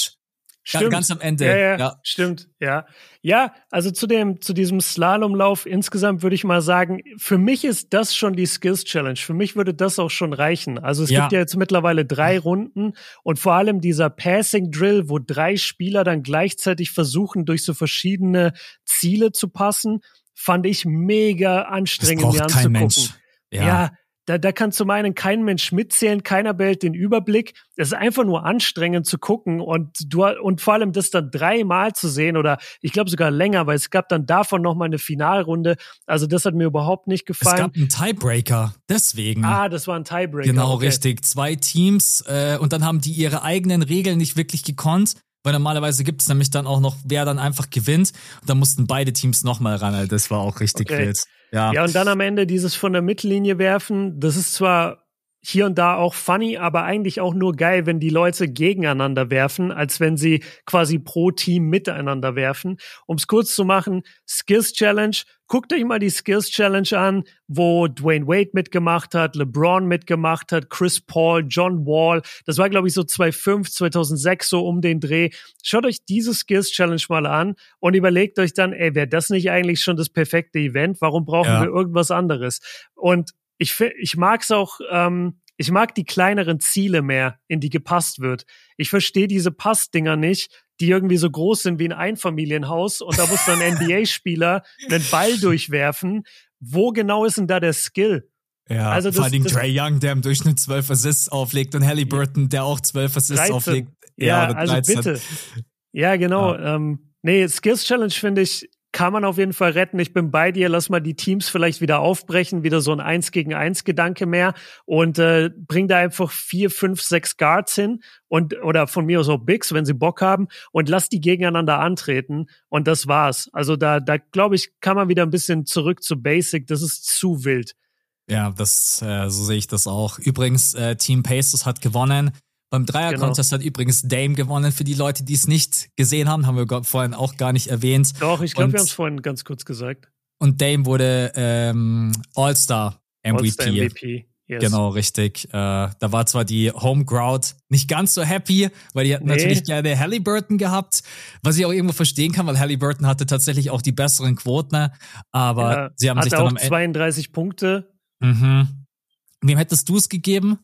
Stimmt. Ganz am Ende.
Ja, ja, ja, stimmt. Ja, ja. Also zu dem zu diesem Slalomlauf insgesamt würde ich mal sagen, für mich ist das schon die Skills Challenge. Für mich würde das auch schon reichen. Also es ja. gibt ja jetzt mittlerweile drei Runden und vor allem dieser Passing Drill, wo drei Spieler dann gleichzeitig versuchen, durch so verschiedene Ziele zu passen, fand ich mega anstrengend mir anzugucken. Mensch. Ja. Da, da kann zum einen kein Mensch mitzählen, keiner behält den Überblick. Es ist einfach nur anstrengend zu gucken und du und vor allem das dann dreimal zu sehen oder ich glaube sogar länger, weil es gab dann davon noch mal eine Finalrunde. Also das hat mir überhaupt nicht gefallen. Es
gab einen Tiebreaker, deswegen.
Ah, das war ein Tiebreaker.
Genau, okay. richtig. Zwei Teams äh, und dann haben die ihre eigenen Regeln nicht wirklich gekonnt. Weil normalerweise gibt es nämlich dann auch noch, wer dann einfach gewinnt. Und dann mussten beide Teams nochmal ran. Also das war auch richtig okay. wild. Ja.
ja, und dann am Ende dieses von der Mittellinie werfen, das ist zwar hier und da auch funny, aber eigentlich auch nur geil, wenn die Leute gegeneinander werfen, als wenn sie quasi pro Team miteinander werfen. Um es kurz zu machen, Skills Challenge. Guckt euch mal die Skills Challenge an, wo Dwayne Wade mitgemacht hat, LeBron mitgemacht hat, Chris Paul, John Wall. Das war, glaube ich, so 2005, 2006 so um den Dreh. Schaut euch diese Skills Challenge mal an und überlegt euch dann, ey, wäre das nicht eigentlich schon das perfekte Event? Warum brauchen ja. wir irgendwas anderes? Und ich, ich mag es auch, ähm, ich mag die kleineren Ziele mehr, in die gepasst wird. Ich verstehe diese Passdinger nicht, die irgendwie so groß sind wie ein Einfamilienhaus und da muss dann ein *laughs* NBA-Spieler einen Ball durchwerfen. Wo genau ist denn da der Skill?
Ja, also das, vor allem Trey Young, der im Durchschnitt 12 Assists auflegt und Halliburton, der auch 12 Assists 13. auflegt.
Ja, ja also bitte. Ja, genau. Ja. Ähm, nee, Skills Challenge finde ich, kann man auf jeden Fall retten. Ich bin bei dir. Lass mal die Teams vielleicht wieder aufbrechen, wieder so ein Eins gegen Eins Gedanke mehr und äh, bring da einfach vier, fünf, sechs Guards hin und oder von mir aus auch Bigs, wenn sie Bock haben und lass die gegeneinander antreten und das war's. Also da, da glaube ich, kann man wieder ein bisschen zurück zu Basic. Das ist zu wild.
Ja, das äh, so sehe ich das auch. Übrigens, äh, Team Pacers hat gewonnen. Beim Dreier-Contest genau. hat übrigens Dame gewonnen. Für die Leute, die es nicht gesehen haben, haben wir vorhin auch gar nicht erwähnt.
Doch, ich glaube, wir haben es vorhin ganz kurz gesagt.
Und Dame wurde ähm, All-Star MVP. All-Star MVP. Yes. Genau, richtig. Äh, da war zwar die Home Crowd nicht ganz so happy, weil die hatten nee. natürlich gerne Halliburton gehabt, was ich auch irgendwo verstehen kann, weil Halliburton hatte tatsächlich auch die besseren Quoten, aber ja, sie haben sich dann
auch am Ende 32 Punkte.
Mhm. Wem hättest du es gegeben?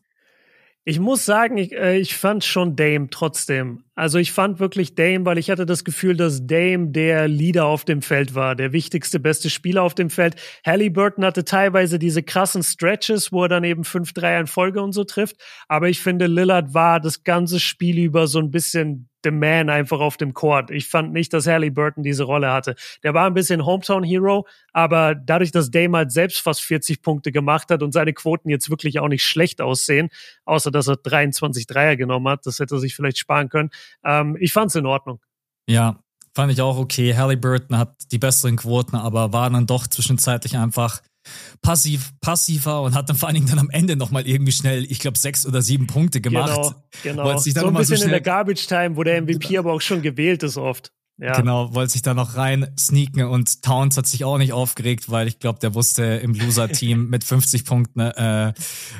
Ich muss sagen, ich, äh, ich fand schon Dame trotzdem. Also ich fand wirklich Dame, weil ich hatte das Gefühl, dass Dame der Leader auf dem Feld war, der wichtigste, beste Spieler auf dem Feld. Halliburton hatte teilweise diese krassen Stretches, wo er dann eben 5-3 in Folge und so trifft. Aber ich finde, Lillard war das ganze Spiel über so ein bisschen the man einfach auf dem Court. Ich fand nicht, dass Halliburton diese Rolle hatte. Der war ein bisschen Hometown Hero, aber dadurch, dass Dame halt selbst fast 40 Punkte gemacht hat und seine Quoten jetzt wirklich auch nicht schlecht aussehen, außer dass er 23 Dreier genommen hat, das hätte er sich vielleicht sparen können. Ähm, ich fand's in Ordnung.
Ja, fand ich auch okay. Halliburton hat die besseren Quoten, aber war dann doch zwischenzeitlich einfach passiv, passiver und hat dann vor allen Dingen dann am Ende nochmal irgendwie schnell, ich glaube, sechs oder sieben Punkte gemacht.
Genau, genau. So ein bisschen so in der Garbage Time, wo der MVP aber auch schon gewählt ist oft.
Ja. Genau, wollte sich da noch rein sneaken und Towns hat sich auch nicht aufgeregt, weil ich glaube, der wusste im Loser-Team *laughs* mit 50 Punkten, äh,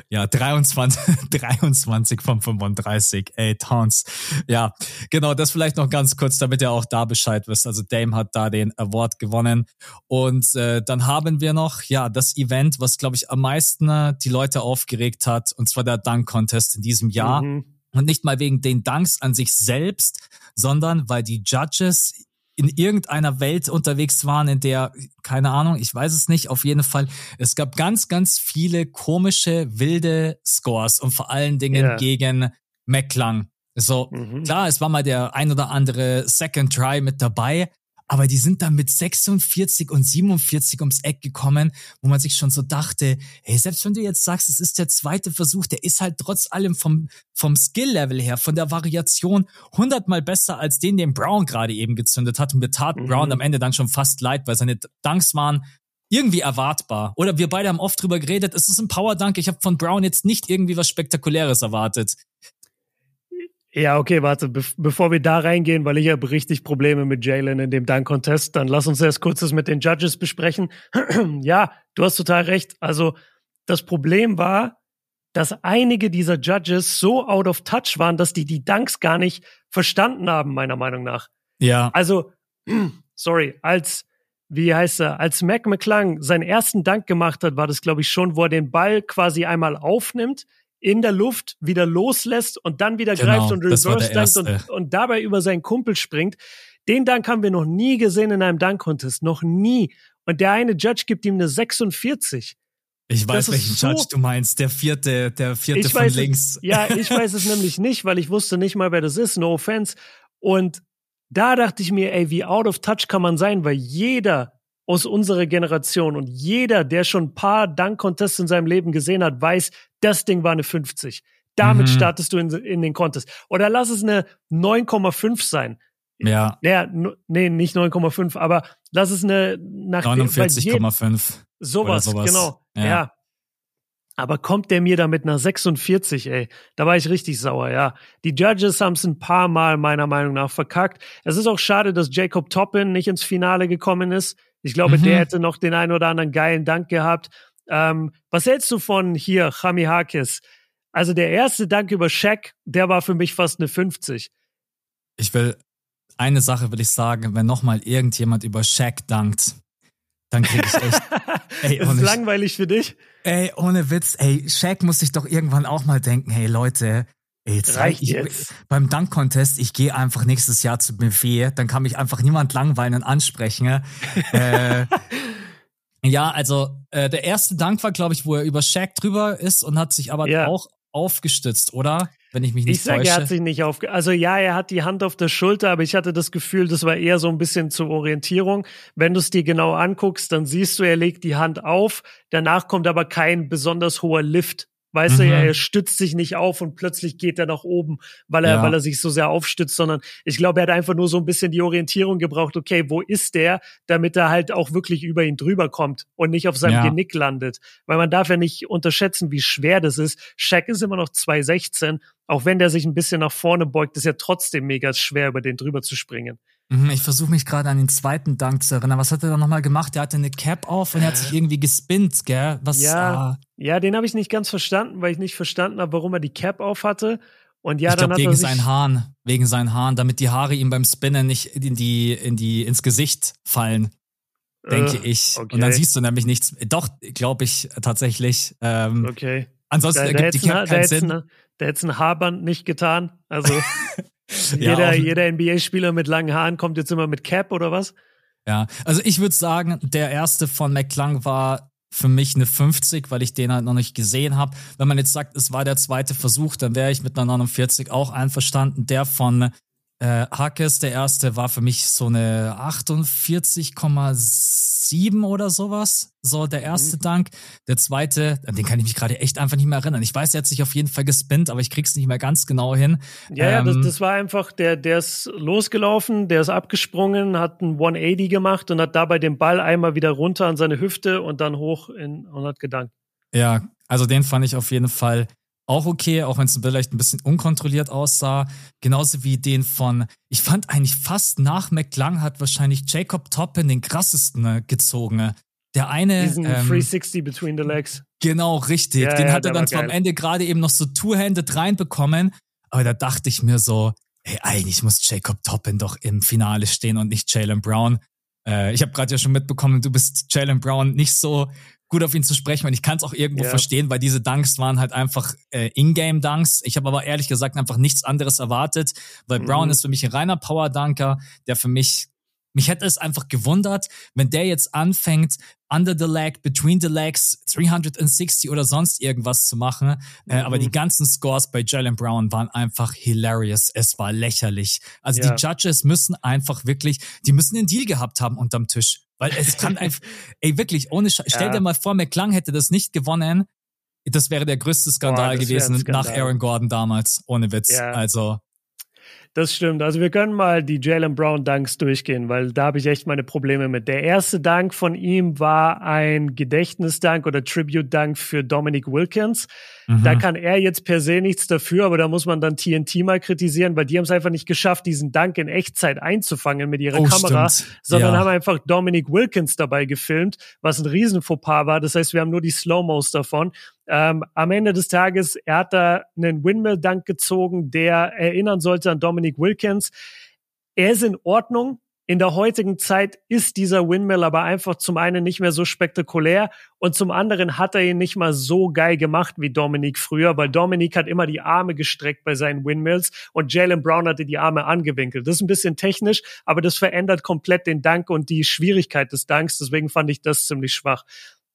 ja, 23, 23 *laughs* von 35. Ey, Towns. Ja, genau, das vielleicht noch ganz kurz, damit ihr auch da Bescheid wisst. Also Dame hat da den Award gewonnen. Und äh, dann haben wir noch, ja, das Event, was, glaube ich, am meisten äh, die Leute aufgeregt hat, und zwar der Dunk-Contest in diesem Jahr. Mhm. Und nicht mal wegen den Dunks an sich selbst, sondern weil die Judges in irgendeiner Welt unterwegs waren, in der, keine Ahnung, ich weiß es nicht, auf jeden Fall, es gab ganz, ganz viele komische, wilde Scores und vor allen Dingen yeah. gegen McClung. So, mhm. klar, es war mal der ein oder andere Second Try mit dabei, aber die sind dann mit 46 und 47 ums Eck gekommen, wo man sich schon so dachte, hey, selbst wenn du jetzt sagst, es ist der zweite Versuch, der ist halt trotz allem vom, vom Skill-Level her, von der Variation hundertmal besser als den, den Brown gerade eben gezündet hat. Und mir tat mhm. Brown am Ende dann schon fast leid, weil seine Dunks waren irgendwie erwartbar. Oder wir beide haben oft drüber geredet, es ist ein Power-Dunk. Ich habe von Brown jetzt nicht irgendwie was Spektakuläres erwartet.
Ja, okay, warte, be bevor wir da reingehen, weil ich habe richtig Probleme mit Jalen in dem Dunk-Contest, dann lass uns erst kurz das mit den Judges besprechen. *clears throat* ja, du hast total recht. Also das Problem war, dass einige dieser Judges so out of touch waren, dass die die Dunks gar nicht verstanden haben, meiner Meinung nach.
Ja.
Also, *clears throat* sorry, als, wie heißt er, als Mac McClung seinen ersten Dank gemacht hat, war das, glaube ich, schon, wo er den Ball quasi einmal aufnimmt, in der Luft wieder loslässt und dann wieder genau, greift und reverse dankt und, und dabei über seinen Kumpel springt. Den Dank haben wir noch nie gesehen in einem Dunk-Contest. Noch nie. Und der eine Judge gibt ihm eine 46.
Ich weiß, welchen so, Judge du meinst. Der vierte, der vierte von links.
Es, ja, ich weiß es nämlich nicht, weil ich wusste nicht mal, wer das ist. No offense. Und da dachte ich mir, ey, wie out of touch kann man sein, weil jeder aus unserer Generation und jeder, der schon ein paar Dunk-Contests in seinem Leben gesehen hat, weiß, das Ding war eine 50. Damit mhm. startest du in, in den Contest. Oder lass es eine 9,5 sein.
Ja.
Ja, nee, nicht 9,5, aber lass es eine
nach 49,5.
Sowas, sowas, genau. Ja. ja. Aber kommt der mir da mit einer 46, ey? Da war ich richtig sauer, ja. Die Judges haben es ein paar Mal meiner Meinung nach verkackt. Es ist auch schade, dass Jacob Toppin nicht ins Finale gekommen ist. Ich glaube, mhm. der hätte noch den einen oder anderen geilen Dank gehabt. Ähm, was hältst du von hier, Chami Hakis? Also der erste Dank über Shaq, der war für mich fast eine 50.
Ich will, eine Sache will ich sagen, wenn nochmal irgendjemand über Shaq dankt, dann krieg ich echt. *laughs*
ey, ist langweilig für dich?
Ey, ohne Witz, ey, Shaq muss sich doch irgendwann auch mal denken, hey Leute, ey, jetzt reicht ich, jetzt. beim Dunk-Contest, ich gehe einfach nächstes Jahr zu Buffet, dann kann mich einfach niemand langweilen und ansprechen. *laughs* äh, ja, also äh, der erste Dank war, glaube ich, wo er über Shaq drüber ist und hat sich aber ja. auch aufgestützt, oder? Wenn ich mich nicht ich sag, täusche.
er hat sich nicht auf. Also ja, er hat die Hand auf der Schulter, aber ich hatte das Gefühl, das war eher so ein bisschen zur Orientierung. Wenn du es dir genau anguckst, dann siehst du, er legt die Hand auf. Danach kommt aber kein besonders hoher Lift Weißt mhm. du, er stützt sich nicht auf und plötzlich geht er nach oben, weil er, ja. weil er sich so sehr aufstützt, sondern ich glaube, er hat einfach nur so ein bisschen die Orientierung gebraucht, okay, wo ist der, damit er halt auch wirklich über ihn drüber kommt und nicht auf seinem ja. Genick landet. Weil man darf ja nicht unterschätzen, wie schwer das ist. Shaq ist immer noch 216, auch wenn der sich ein bisschen nach vorne beugt, ist ja trotzdem mega schwer, über den drüber zu springen.
Mhm, ich versuche mich gerade an den zweiten Dank zu erinnern. Was hat er da nochmal gemacht? Der hatte eine Cap auf und er hat sich irgendwie gespinnt, gell? Was,
ja, ah. ja, den habe ich nicht ganz verstanden, weil ich nicht verstanden habe, warum er die Cap auf hatte. Und ja,
ich
dann glaub,
wegen seinen Haaren, wegen seinen Haaren, damit die Haare ihm beim Spinnen nicht in die, in die, ins Gesicht fallen, denke uh, ich. Okay. Und dann siehst du nämlich nichts. Doch, glaube ich tatsächlich. Ähm,
okay.
Ansonsten da, ergibt die Cap keinen Sinn.
Eine, da hätte ein Haarband nicht getan. Also *laughs* jeder, jeder NBA-Spieler mit langen Haaren kommt jetzt immer mit Cap oder was?
Ja, also ich würde sagen, der erste von McClung war für mich eine 50, weil ich den halt noch nicht gesehen habe. Wenn man jetzt sagt, es war der zweite Versuch, dann wäre ich mit einer 49 auch einverstanden. Der von äh, Hackes, der erste, war für mich so eine 48,7 oder sowas. So der erste mhm. Dank. Der zweite, an den kann ich mich gerade echt einfach nicht mehr erinnern. Ich weiß, er hat sich auf jeden Fall gespinnt, aber ich krieg's nicht mehr ganz genau hin.
Ja, ähm, ja, das, ähm, das war einfach, der, der ist losgelaufen, der ist abgesprungen, hat ein 180 gemacht und hat dabei den Ball einmal wieder runter an seine Hüfte und dann hoch in, und hat gedankt.
Ja, also den fand ich auf jeden Fall auch okay, auch wenn es vielleicht ein bisschen unkontrolliert aussah. Genauso wie den von, ich fand eigentlich fast nach McLang hat wahrscheinlich Jacob Toppin den krassesten äh, gezogen. Der eine.
Diesen ähm, 360 between the legs.
Genau, richtig. Ja, den ja, hat er dann zwar am Ende gerade eben noch so two-handed reinbekommen. Aber da dachte ich mir so, ey, eigentlich muss Jacob Toppin doch im Finale stehen und nicht Jalen Brown. Äh, ich habe gerade ja schon mitbekommen, du bist Jalen Brown nicht so gut auf ihn zu sprechen und ich kann es auch irgendwo ja. verstehen, weil diese Dunks waren halt einfach äh, Ingame-Dunks. Ich habe aber ehrlich gesagt einfach nichts anderes erwartet, weil mhm. Brown ist für mich ein reiner Power-Dunker, der für mich mich hätte es einfach gewundert, wenn der jetzt anfängt, under the leg, between the legs, 360 oder sonst irgendwas zu machen. Äh, mhm. aber die ganzen Scores bei Jalen Brown waren einfach hilarious. Es war lächerlich. Also ja. die Judges müssen einfach wirklich, die müssen den Deal gehabt haben unterm Tisch. Weil es *laughs* kann einfach, ey, wirklich, ohne Sch Stell dir mal vor, McClung hätte das nicht gewonnen. Das wäre der größte Skandal Boah, gewesen Skandal. nach Aaron Gordon damals. Ohne Witz. Ja. Also.
Das stimmt. Also wir können mal die Jalen Brown Dunks durchgehen, weil da habe ich echt meine Probleme mit. Der erste Dank von ihm war ein Gedächtnisdank oder Tribute Dank für Dominic Wilkins. Mhm. Da kann er jetzt per se nichts dafür, aber da muss man dann TNT mal kritisieren, weil die haben es einfach nicht geschafft, diesen Dank in Echtzeit einzufangen mit ihrer oh, Kamera, stimmt. sondern ja. haben einfach Dominic Wilkins dabei gefilmt, was ein riesen Fauxpas war. Das heißt, wir haben nur die Slow-Mos davon. Ähm, am Ende des Tages, er hat da einen Windmill-Dank gezogen, der erinnern sollte an Dominic Wilkins. Er ist in Ordnung. In der heutigen Zeit ist dieser Windmill aber einfach zum einen nicht mehr so spektakulär und zum anderen hat er ihn nicht mal so geil gemacht wie Dominic früher, weil Dominic hat immer die Arme gestreckt bei seinen Windmills und Jalen Brown hatte die Arme angewinkelt. Das ist ein bisschen technisch, aber das verändert komplett den Dank und die Schwierigkeit des Danks. Deswegen fand ich das ziemlich schwach.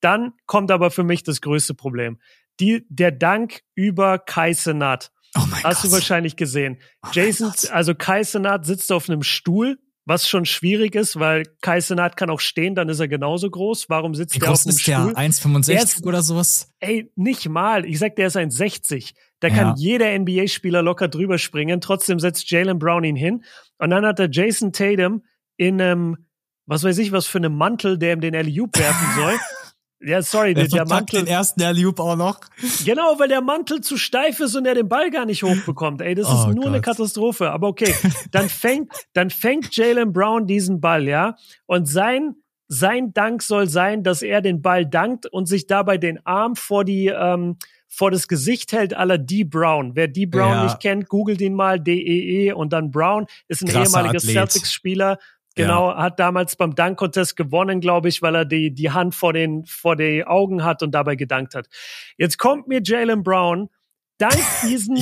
Dann kommt aber für mich das größte Problem. Die, der Dank über Kai Senat. Oh mein Hast Gott. du wahrscheinlich gesehen. Oh Jason, also Kai Senat sitzt auf einem Stuhl, was schon schwierig ist, weil Kai Senat kann auch stehen, dann ist er genauso groß. Warum sitzt Wie er auf einem ist Stuhl?
Der 1,65 oder sowas?
Ey, nicht mal. Ich sag, der ist 1,60. Da ja. kann jeder NBA-Spieler locker drüber springen. Trotzdem setzt Jalen Brown ihn hin. Und dann hat er Jason Tatum in einem, was weiß ich, was für einem Mantel, der ihm den alley werfen soll. *laughs* Ja, sorry,
der, der Mantel. den ersten Alley-Oop auch noch.
Genau, weil der Mantel zu steif ist und er den Ball gar nicht hochbekommt. Ey, das ist oh nur Gott. eine Katastrophe. Aber okay, dann fängt, dann fängt Jalen Brown diesen Ball, ja. Und sein, sein Dank soll sein, dass er den Ball dankt und sich dabei den Arm vor die, ähm, vor das Gesicht hält aller D. Brown. Wer D. Brown ja. nicht kennt, googelt ihn mal, D-E-E -E und dann Brown, ist ein Krasser ehemaliger Celtics-Spieler, Genau, ja. hat damals beim Dunk-Contest gewonnen, glaube ich, weil er die, die Hand vor den, vor die Augen hat und dabei gedankt hat. Jetzt kommt mir Jalen Brown, dank *laughs* diesen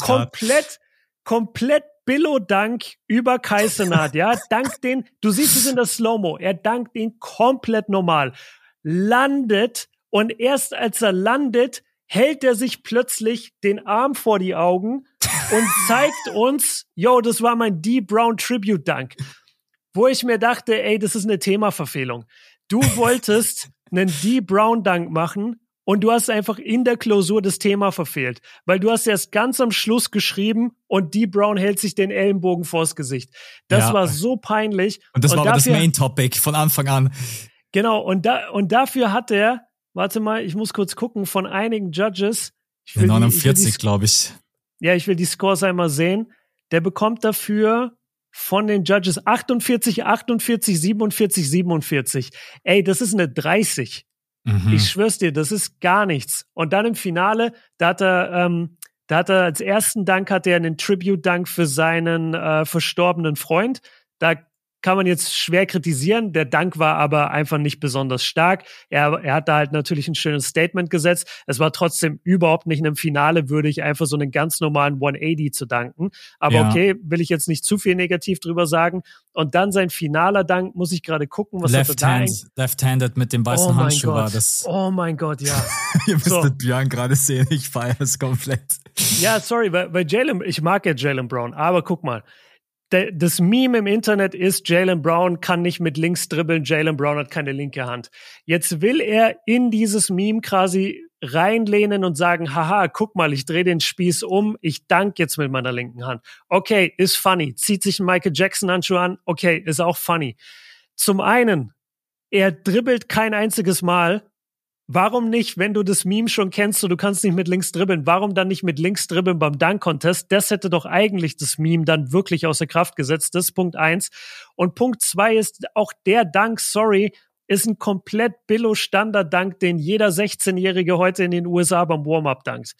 komplett, komplett Billo-Dank über Kaisenat, ja, *laughs* dank den, du siehst es in der Slow-Mo, er dankt ihn komplett normal, landet und erst als er landet, hält er sich plötzlich den Arm vor die Augen und zeigt *laughs* uns, yo, das war mein D. Brown Tribute Dank wo ich mir dachte, ey, das ist eine Themaverfehlung. Du *laughs* wolltest einen D. Brown Dunk machen und du hast einfach in der Klausur das Thema verfehlt, weil du hast erst ganz am Schluss geschrieben und D. Brown hält sich den Ellenbogen vors Gesicht. Das ja. war so peinlich.
Und das und war dafür, das Main Topic von Anfang an.
Genau, und da, und dafür hat er, warte mal, ich muss kurz gucken, von einigen Judges.
Ich will 49, glaube ich.
Ja, ich will die Scores einmal sehen. Der bekommt dafür von den Judges 48, 48, 47, 47. Ey, das ist eine 30. Mhm. Ich schwör's dir, das ist gar nichts. Und dann im Finale, da hat er, ähm, da hat er als ersten Dank hat er einen Tribute-Dank für seinen äh, verstorbenen Freund. Da kann man jetzt schwer kritisieren. Der Dank war aber einfach nicht besonders stark. Er, er hat da halt natürlich ein schönes Statement gesetzt. Es war trotzdem überhaupt nicht in einem Finale würdig, einfach so einen ganz normalen 180 zu danken. Aber ja. okay, will ich jetzt nicht zu viel negativ drüber sagen. Und dann sein finaler Dank, muss ich gerade gucken, was
Left
er
hand, Left-handed mit dem weißen oh Handschuh war das.
Oh mein Gott, ja. *laughs*
Ihr müsstet so. Björn gerade sehen, ich feiere es komplett.
Ja, sorry, weil, weil Jalen, ich mag ja Jalen Brown, aber guck mal, das Meme im Internet ist, Jalen Brown kann nicht mit links dribbeln, Jalen Brown hat keine linke Hand. Jetzt will er in dieses Meme quasi reinlehnen und sagen, haha, guck mal, ich drehe den Spieß um, ich dank jetzt mit meiner linken Hand. Okay, ist funny. Zieht sich ein Michael Jackson Handschuh an, okay, ist auch funny. Zum einen, er dribbelt kein einziges Mal Warum nicht, wenn du das Meme schon kennst und du kannst nicht mit links dribbeln, warum dann nicht mit links dribbeln beim Dunk-Contest? Das hätte doch eigentlich das Meme dann wirklich außer Kraft gesetzt. Das ist Punkt eins. Und Punkt zwei ist auch der Dank, sorry, ist ein komplett Billo-Standard-Dank, den jeder 16-Jährige heute in den USA beim Warm-Up dankt.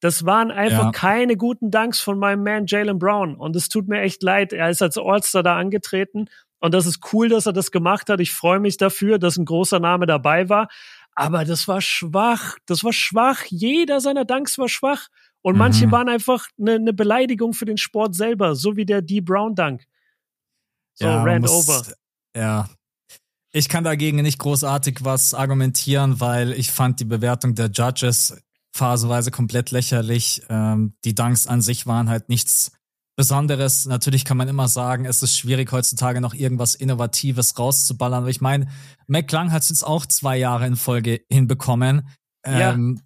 Das waren einfach ja. keine guten Danks von meinem Man Jalen Brown. Und es tut mir echt leid. Er ist als All-Star da angetreten. Und das ist cool, dass er das gemacht hat. Ich freue mich dafür, dass ein großer Name dabei war. Aber das war schwach. Das war schwach. Jeder seiner Danks war schwach. Und mhm. manche waren einfach eine, eine Beleidigung für den Sport selber, so wie der D. Brown Dank. So, ja, ran muss, over.
Ja. Ich kann dagegen nicht großartig was argumentieren, weil ich fand die Bewertung der Judges phasenweise komplett lächerlich. Ähm, die Dunks an sich waren halt nichts Besonderes. Natürlich kann man immer sagen, es ist schwierig heutzutage noch irgendwas Innovatives rauszuballern. Aber ich meine, McClung hat es jetzt auch zwei Jahre in Folge hinbekommen. Ja. Ähm,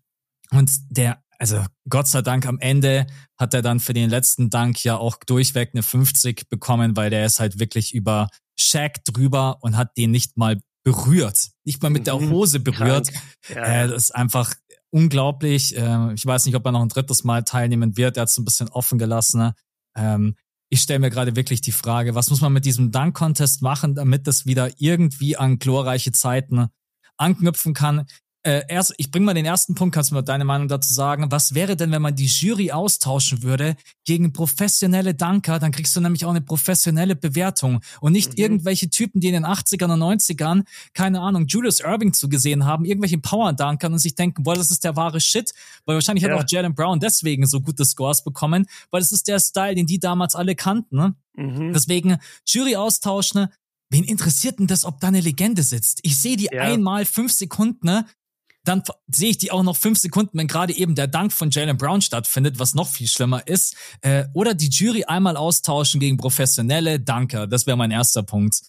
und der, also Gott sei Dank am Ende hat er dann für den letzten Dank ja auch durchweg eine 50 bekommen, weil der ist halt wirklich über Shaq drüber und hat den nicht mal berührt. Nicht mal mit der mhm. Hose berührt. Ja. Äh, das ist einfach unglaublich. Äh, ich weiß nicht, ob er noch ein drittes Mal teilnehmen wird. Er hat es ein bisschen offen gelassen. Ähm, ich stelle mir gerade wirklich die Frage, was muss man mit diesem Dunk-Contest machen, damit das wieder irgendwie an glorreiche Zeiten anknüpfen kann? Äh, erst, ich bringe mal den ersten Punkt, kannst du mal deine Meinung dazu sagen? Was wäre denn, wenn man die Jury austauschen würde gegen professionelle Dunker? Dann kriegst du nämlich auch eine professionelle Bewertung und nicht mhm. irgendwelche Typen, die in den 80ern und 90ern, keine Ahnung, Julius Irving zugesehen haben, irgendwelche Power-Dunkern und sich denken, boah, das ist der wahre Shit. Weil wahrscheinlich ja. hat auch Jalen Brown deswegen so gute Scores bekommen, weil es ist der Style, den die damals alle kannten. Ne? Mhm. Deswegen Jury austauschen, Wen interessiert denn das, ob da eine Legende sitzt? Ich sehe die ja. einmal fünf Sekunden, ne? Dann sehe ich die auch noch fünf Sekunden, wenn gerade eben der Dank von Jalen Brown stattfindet, was noch viel schlimmer ist. Äh, oder die Jury einmal austauschen gegen professionelle Danker. Das wäre mein erster Punkt.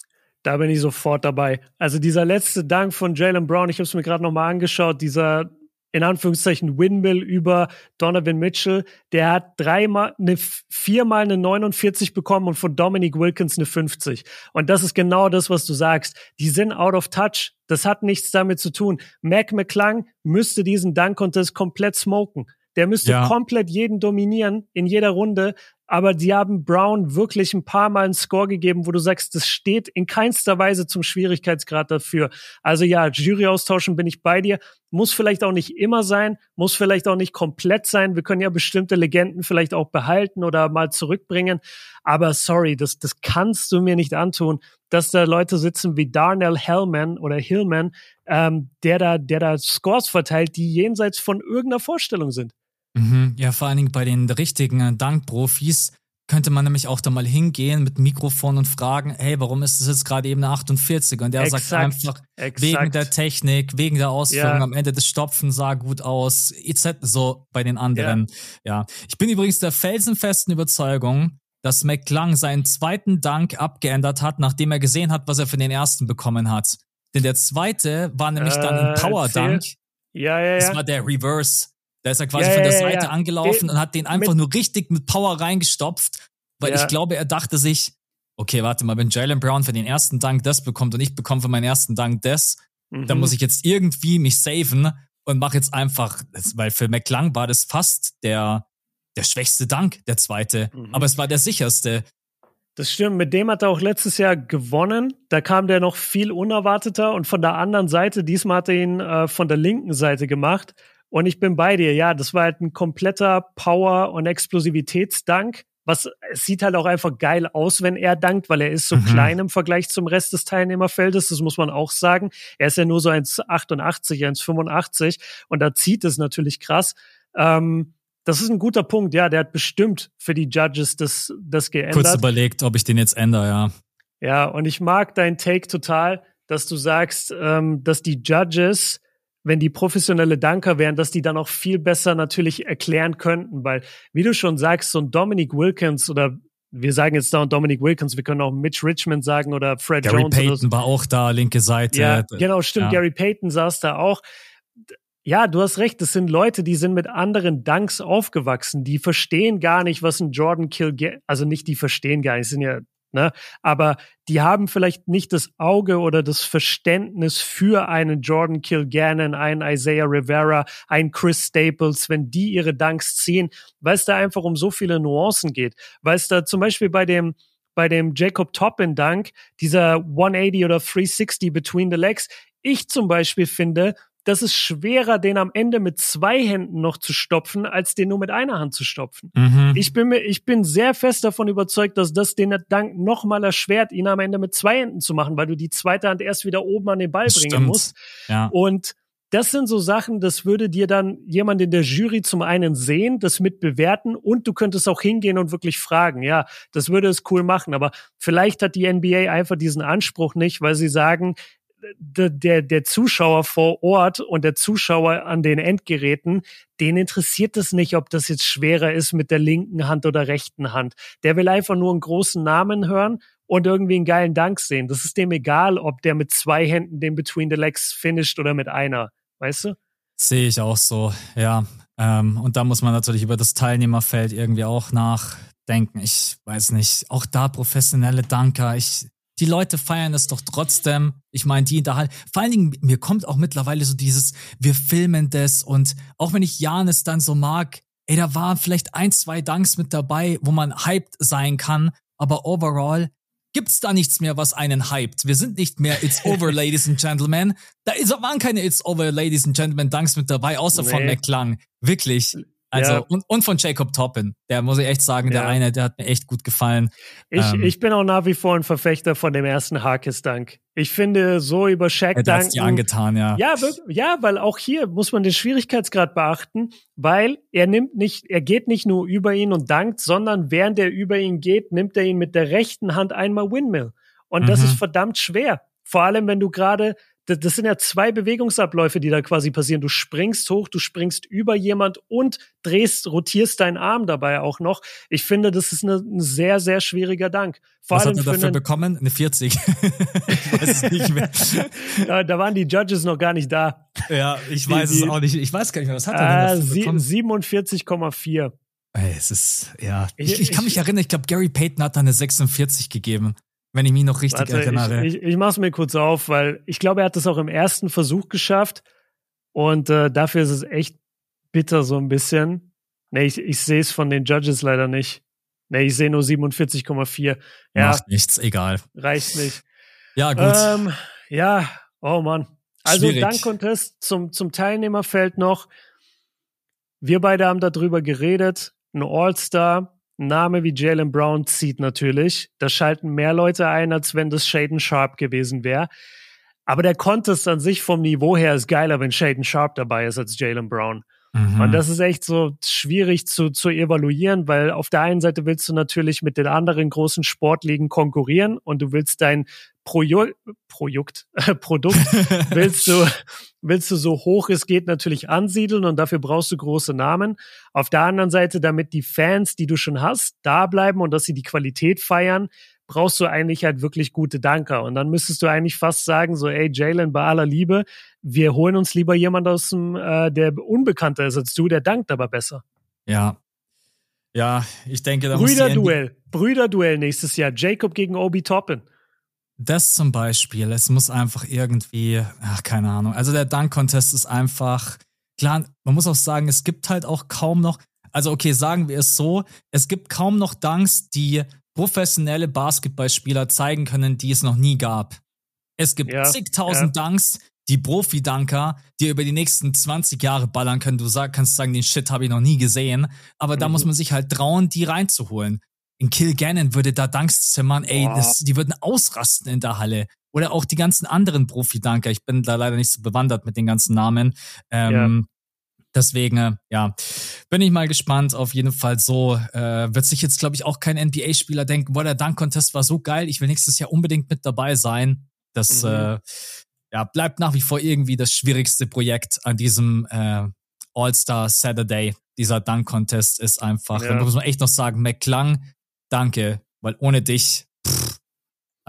Da bin ich sofort dabei. Also dieser letzte Dank von Jalen Brown, ich habe es mir gerade nochmal angeschaut, dieser in Anführungszeichen Windmill über Donovan Mitchell. Der hat dreimal, eine, viermal eine 49 bekommen und von Dominic Wilkins eine 50. Und das ist genau das, was du sagst. Die sind out of touch. Das hat nichts damit zu tun. Mac McClung müsste diesen Dunk Contest komplett smoken. Der müsste ja. komplett jeden dominieren in jeder Runde aber die haben Brown wirklich ein paar Mal einen Score gegeben, wo du sagst, das steht in keinster Weise zum Schwierigkeitsgrad dafür. Also ja, Jury austauschen bin ich bei dir. Muss vielleicht auch nicht immer sein, muss vielleicht auch nicht komplett sein. Wir können ja bestimmte Legenden vielleicht auch behalten oder mal zurückbringen. Aber sorry, das, das kannst du mir nicht antun, dass da Leute sitzen wie Darnell Hellman oder Hillman, ähm, der da, der da Scores verteilt, die jenseits von irgendeiner Vorstellung sind.
Mhm. Ja, vor allen Dingen bei den richtigen Dankprofis könnte man nämlich auch da mal hingehen mit Mikrofon und fragen, hey, warum ist es jetzt gerade eben eine 48? Und der exakt, sagt einfach, exakt. wegen der Technik, wegen der Ausführung, ja. am Ende des Stopfen sah gut aus, etc. So bei den anderen. Ja. ja. Ich bin übrigens der felsenfesten Überzeugung, dass McClung seinen zweiten Dank abgeändert hat, nachdem er gesehen hat, was er für den ersten bekommen hat. Denn der zweite war nämlich äh, dann ein Power Dunk.
Ja, ja, ja.
Das war der Reverse. Da ist er quasi ja, von der Seite ja, angelaufen und hat den einfach nur richtig mit Power reingestopft, weil ich glaube, er dachte sich, okay, warte mal, wenn Jalen Brown für den ersten Dank das bekommt und ich bekomme für meinen ersten Dank das, mhm. dann muss ich jetzt irgendwie mich saven und mache jetzt einfach, weil für McClung war das fast der, der schwächste Dank, der zweite, mhm. aber es war der sicherste.
Das stimmt, mit dem hat er auch letztes Jahr gewonnen. Da kam der noch viel unerwarteter und von der anderen Seite, diesmal hat er ihn äh, von der linken Seite gemacht. Und ich bin bei dir, ja, das war halt ein kompletter Power- und Explosivitätsdank. Was es sieht halt auch einfach geil aus, wenn er dankt, weil er ist so mhm. klein im Vergleich zum Rest des Teilnehmerfeldes. Das muss man auch sagen. Er ist ja nur so 1,88, 1,85 und da zieht es natürlich krass. Ähm, das ist ein guter Punkt, ja. Der hat bestimmt für die Judges das, das geändert.
Kurz überlegt, ob ich den jetzt ändere, ja.
Ja, und ich mag dein Take total, dass du sagst, ähm, dass die Judges wenn die professionelle Danker wären, dass die dann auch viel besser natürlich erklären könnten, weil, wie du schon sagst, so ein Dominic Wilkins oder wir sagen jetzt da Dominic Wilkins, wir können auch Mitch Richmond sagen oder Fred
Gary
Jones.
Gary Payton so. war auch da, linke Seite.
Ja, genau, stimmt. Ja. Gary Payton saß da auch. Ja, du hast recht. Das sind Leute, die sind mit anderen Dunks aufgewachsen. Die verstehen gar nicht, was ein Jordan Kill, also nicht die verstehen gar nicht, sind ja Ne? Aber die haben vielleicht nicht das Auge oder das Verständnis für einen Jordan Kilgannon, einen Isaiah Rivera, einen Chris Staples, wenn die ihre Dunks ziehen, weil es da einfach um so viele Nuancen geht. Weil es da zum Beispiel bei dem bei dem Jacob Toppin Dunk, dieser 180 oder 360 between the legs, ich zum Beispiel finde, das ist schwerer, den am Ende mit zwei Händen noch zu stopfen, als den nur mit einer Hand zu stopfen. Mhm. Ich bin mir, ich bin sehr fest davon überzeugt, dass das den Dank noch mal erschwert, ihn am Ende mit zwei Händen zu machen, weil du die zweite Hand erst wieder oben an den Ball das bringen stimmt. musst. Ja. Und das sind so Sachen, das würde dir dann jemand in der Jury zum einen sehen, das mit bewerten und du könntest auch hingehen und wirklich fragen. Ja, das würde es cool machen. Aber vielleicht hat die NBA einfach diesen Anspruch nicht, weil sie sagen, der, der Zuschauer vor Ort und der Zuschauer an den Endgeräten, den interessiert es nicht, ob das jetzt schwerer ist mit der linken Hand oder rechten Hand. Der will einfach nur einen großen Namen hören und irgendwie einen geilen Dank sehen. Das ist dem egal, ob der mit zwei Händen den Between the Legs finisht oder mit einer. Weißt du?
Sehe ich auch so, ja. Ähm, und da muss man natürlich über das Teilnehmerfeld irgendwie auch nachdenken. Ich weiß nicht, auch da professionelle Danker. Ich, die Leute feiern es doch trotzdem. Ich meine, die da halt, vor allen Dingen, mir kommt auch mittlerweile so dieses, wir filmen das und auch wenn ich Janis dann so mag, ey, da waren vielleicht ein, zwei Danks mit dabei, wo man hyped sein kann, aber overall gibt's da nichts mehr, was einen hypt. Wir sind nicht mehr It's over, *laughs* ladies and gentlemen. Da waren keine It's over, ladies and gentlemen Danks mit dabei, außer nee. von McClung. Wirklich. Also, ja. und, und von Jacob Toppin. Der muss ich echt sagen, der ja. eine, der hat mir echt gut gefallen.
Ich, ähm, ich bin auch nach wie vor ein Verfechter von dem ersten Harkes-Dank. Ich finde, so über Shaq ja, danken.
dir angetan, ja.
Ja, ja, weil auch hier muss man den Schwierigkeitsgrad beachten, weil er nimmt nicht, er geht nicht nur über ihn und dankt, sondern während er über ihn geht, nimmt er ihn mit der rechten Hand einmal Windmill. Und das mhm. ist verdammt schwer. Vor allem, wenn du gerade das, das sind ja zwei Bewegungsabläufe, die da quasi passieren. Du springst hoch, du springst über jemand und drehst, rotierst deinen Arm dabei auch noch. Ich finde, das ist eine, ein sehr, sehr schwieriger Dank.
Vor Was allem hat er dafür einen, bekommen? Eine 40. *laughs* ich weiß es nicht mehr. *laughs*
da, da, waren die Judges noch gar nicht da.
Ja, ich weiß die, es auch nicht. Ich weiß gar nicht mehr, was hat er denn
dafür bekommen? 47,4.
Es ist, ja. Ich, ich kann mich erinnern, ich glaube, Gary Payton hat da eine 46 gegeben wenn ich mich noch richtig Warte, erinnere.
Ich, ich, ich mache es mir kurz auf, weil ich glaube, er hat das auch im ersten Versuch geschafft. Und äh, dafür ist es echt bitter so ein bisschen. Nee, ich, ich sehe es von den Judges leider nicht. Nee, ich sehe nur 47,4.
Ja, Macht nichts, egal.
Reicht nicht.
Ja, gut.
Ähm, ja, oh Mann. Also Schwierig. Dank-Contest zum, zum Teilnehmerfeld noch. Wir beide haben darüber geredet. Ein All-Star Name wie Jalen Brown zieht natürlich. Da schalten mehr Leute ein, als wenn das Shaden Sharp gewesen wäre. Aber der Contest an sich vom Niveau her ist geiler, wenn Shaden Sharp dabei ist als Jalen Brown. Mhm. Und das ist echt so schwierig zu, zu evaluieren, weil auf der einen Seite willst du natürlich mit den anderen großen Sportligen konkurrieren und du willst dein Proju Projekt, äh, Produkt *laughs* *laughs* willst du, willst du so hoch es geht natürlich ansiedeln und dafür brauchst du große Namen. Auf der anderen Seite, damit die Fans, die du schon hast, da bleiben und dass sie die Qualität feiern, brauchst du eigentlich halt wirklich gute Danker. Und dann müsstest du eigentlich fast sagen, so, ey, Jalen, bei aller Liebe, wir holen uns lieber jemand aus dem, äh, der unbekannter ist als du, der dankt aber besser.
Ja. Ja, ich denke, da
Brüderduell. Brüderduell nächstes Jahr. Jacob gegen Obi Toppin.
Das zum Beispiel. Es muss einfach irgendwie, ach, keine Ahnung. Also der Dunk-Contest ist einfach, klar, man muss auch sagen, es gibt halt auch kaum noch, also okay, sagen wir es so, es gibt kaum noch Dunks, die professionelle Basketballspieler zeigen können, die es noch nie gab. Es gibt ja, zigtausend ja. Dunks, die Profi-Dunker, die über die nächsten 20 Jahre ballern können. Du sag, kannst sagen, den Shit habe ich noch nie gesehen. Aber mhm. da muss man sich halt trauen, die reinzuholen. In Kilgannon würde da Dunks zimmern, ey, das, die würden ausrasten in der Halle. Oder auch die ganzen anderen Profi-Dunker. Ich bin da leider nicht so bewandert mit den ganzen Namen. Ähm, Deswegen, äh, ja, bin ich mal gespannt. Auf jeden Fall so äh, wird sich jetzt, glaube ich, auch kein NBA-Spieler denken, boah, der Dunk-Contest war so geil, ich will nächstes Jahr unbedingt mit dabei sein. Das mhm. äh, ja, bleibt nach wie vor irgendwie das schwierigste Projekt an diesem äh, All-Star Saturday. Dieser Dunk-Contest ist einfach, ja. da muss man echt noch sagen, McClung, danke, weil ohne dich, pff,